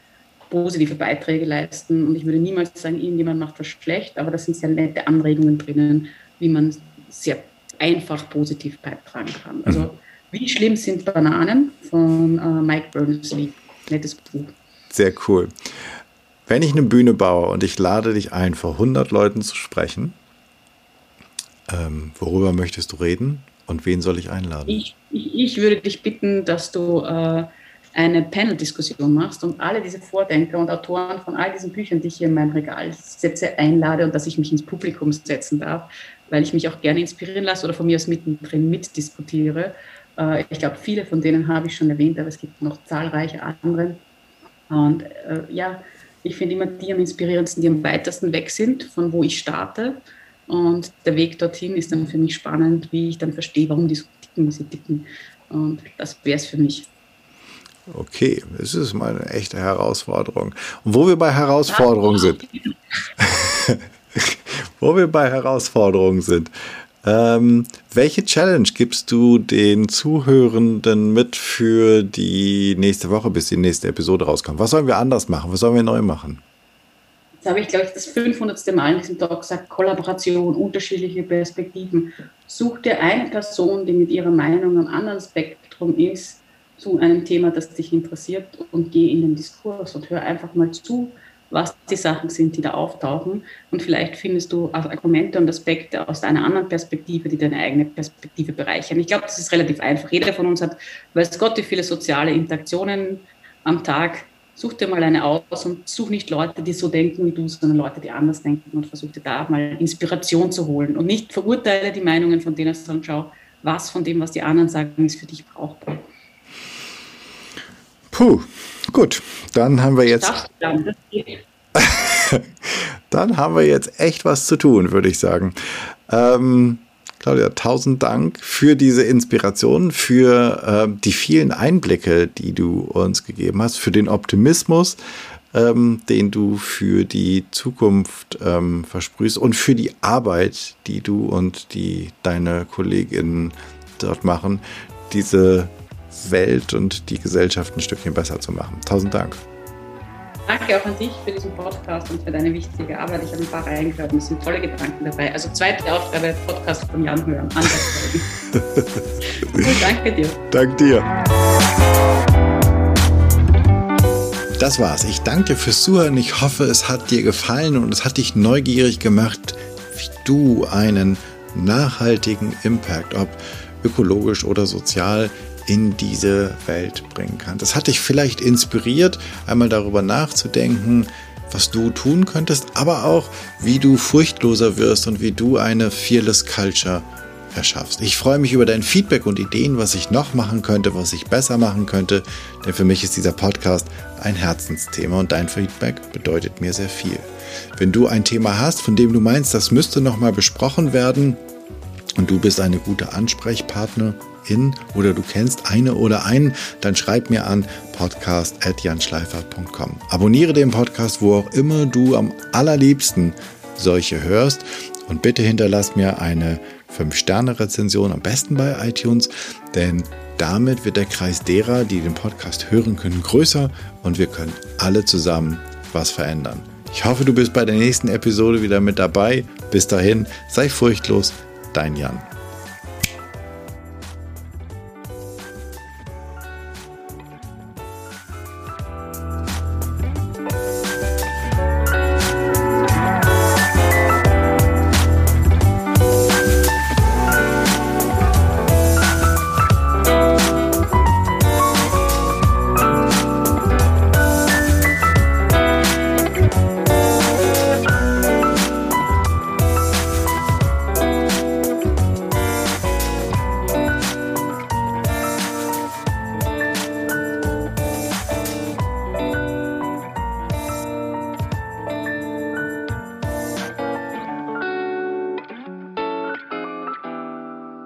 Speaker 1: positive Beiträge leisten und ich würde niemals sagen, irgendjemand macht was schlecht, aber da sind sehr nette Anregungen drinnen, wie man sehr einfach positiv beitragen kann. Also mhm. wie schlimm sind Bananen von äh, Mike Berners-Lee, nettes Buch.
Speaker 2: Sehr cool. Wenn ich eine Bühne baue und ich lade dich ein, vor 100 Leuten zu sprechen, ähm, worüber möchtest du reden und wen soll ich einladen?
Speaker 1: Ich, ich, würde dich bitten, dass du äh, eine Panel-Diskussion machst und alle diese Vordenker und Autoren von all diesen Büchern, die ich hier in mein Regal setze, einlade und dass ich mich ins Publikum setzen darf, weil ich mich auch gerne inspirieren lasse oder von mir aus mittendrin mitdiskutiere. Äh, ich glaube, viele von denen habe ich schon erwähnt, aber es gibt noch zahlreiche andere. Und äh, ja, ich finde immer die am inspirierendsten, die am weitesten weg sind, von wo ich starte. Und der Weg dorthin ist dann für mich spannend, wie ich dann verstehe, warum die so ticken, wie sie ticken. Und das wäre es für mich.
Speaker 2: Okay, es ist mal eine echte Herausforderung. Und wo wir bei Herausforderungen sind, wo wir bei Herausforderungen sind, ähm, welche Challenge gibst du den Zuhörenden mit für die nächste Woche, bis die nächste Episode rauskommt? Was sollen wir anders machen? Was sollen wir neu machen?
Speaker 1: Jetzt habe ich, glaube ich, das 500. Mal in diesem Talk gesagt, Kollaboration, unterschiedliche Perspektiven. Such dir eine Person, die mit ihrer Meinung am anderen Spektrum ist, zu einem Thema, das dich interessiert und geh in den Diskurs und hör einfach mal zu, was die Sachen sind, die da auftauchen. Und vielleicht findest du Argumente und Aspekte aus einer anderen Perspektive, die deine eigene Perspektive bereichern. Ich glaube, das ist relativ einfach. Jeder von uns hat, weiß Gott, wie viele soziale Interaktionen am Tag. Such dir mal eine aus und such nicht Leute, die so denken wie du, sondern Leute, die anders denken und versuch dir da mal Inspiration zu holen. Und nicht verurteile die Meinungen von denen, sondern schau, was von dem, was die anderen sagen, ist für dich brauchbar.
Speaker 2: Puh, gut. Dann haben wir jetzt. dann haben wir jetzt echt was zu tun, würde ich sagen. Ähm, Claudia, tausend Dank für diese Inspiration, für äh, die vielen Einblicke, die du uns gegeben hast, für den Optimismus, ähm, den du für die Zukunft ähm, versprühst und für die Arbeit, die du und die deine Kolleginnen dort machen, diese Welt und die Gesellschaft ein Stückchen besser zu machen. Tausend Dank.
Speaker 1: Danke auch an dich für diesen Podcast und für deine wichtige Arbeit. Ich habe ein paar reingehört und es sind tolle Gedanken dabei. Also zweite Aufgabe, Podcast von Jan hören. danke dir.
Speaker 2: Danke dir. Das war's. Ich danke dir fürs Zuhören. Ich hoffe, es hat dir gefallen und es hat dich neugierig gemacht, wie du einen nachhaltigen Impact, ob ökologisch oder sozial, in diese Welt bringen kann. Das hat dich vielleicht inspiriert, einmal darüber nachzudenken, was du tun könntest, aber auch, wie du furchtloser wirst und wie du eine Fearless Culture erschaffst. Ich freue mich über dein Feedback und Ideen, was ich noch machen könnte, was ich besser machen könnte, denn für mich ist dieser Podcast ein Herzensthema und dein Feedback bedeutet mir sehr viel. Wenn du ein Thema hast, von dem du meinst, das müsste nochmal besprochen werden und du bist eine gute Ansprechpartner in oder du kennst eine oder einen, dann schreib mir an podcast.janschleifer.com. Abonniere den Podcast, wo auch immer du am allerliebsten solche hörst und bitte hinterlass mir eine 5-Sterne-Rezension, am besten bei iTunes, denn damit wird der Kreis derer, die den Podcast hören können, größer und wir können alle zusammen was verändern. Ich hoffe, du bist bei der nächsten Episode wieder mit dabei. Bis dahin, sei furchtlos, dein Jan.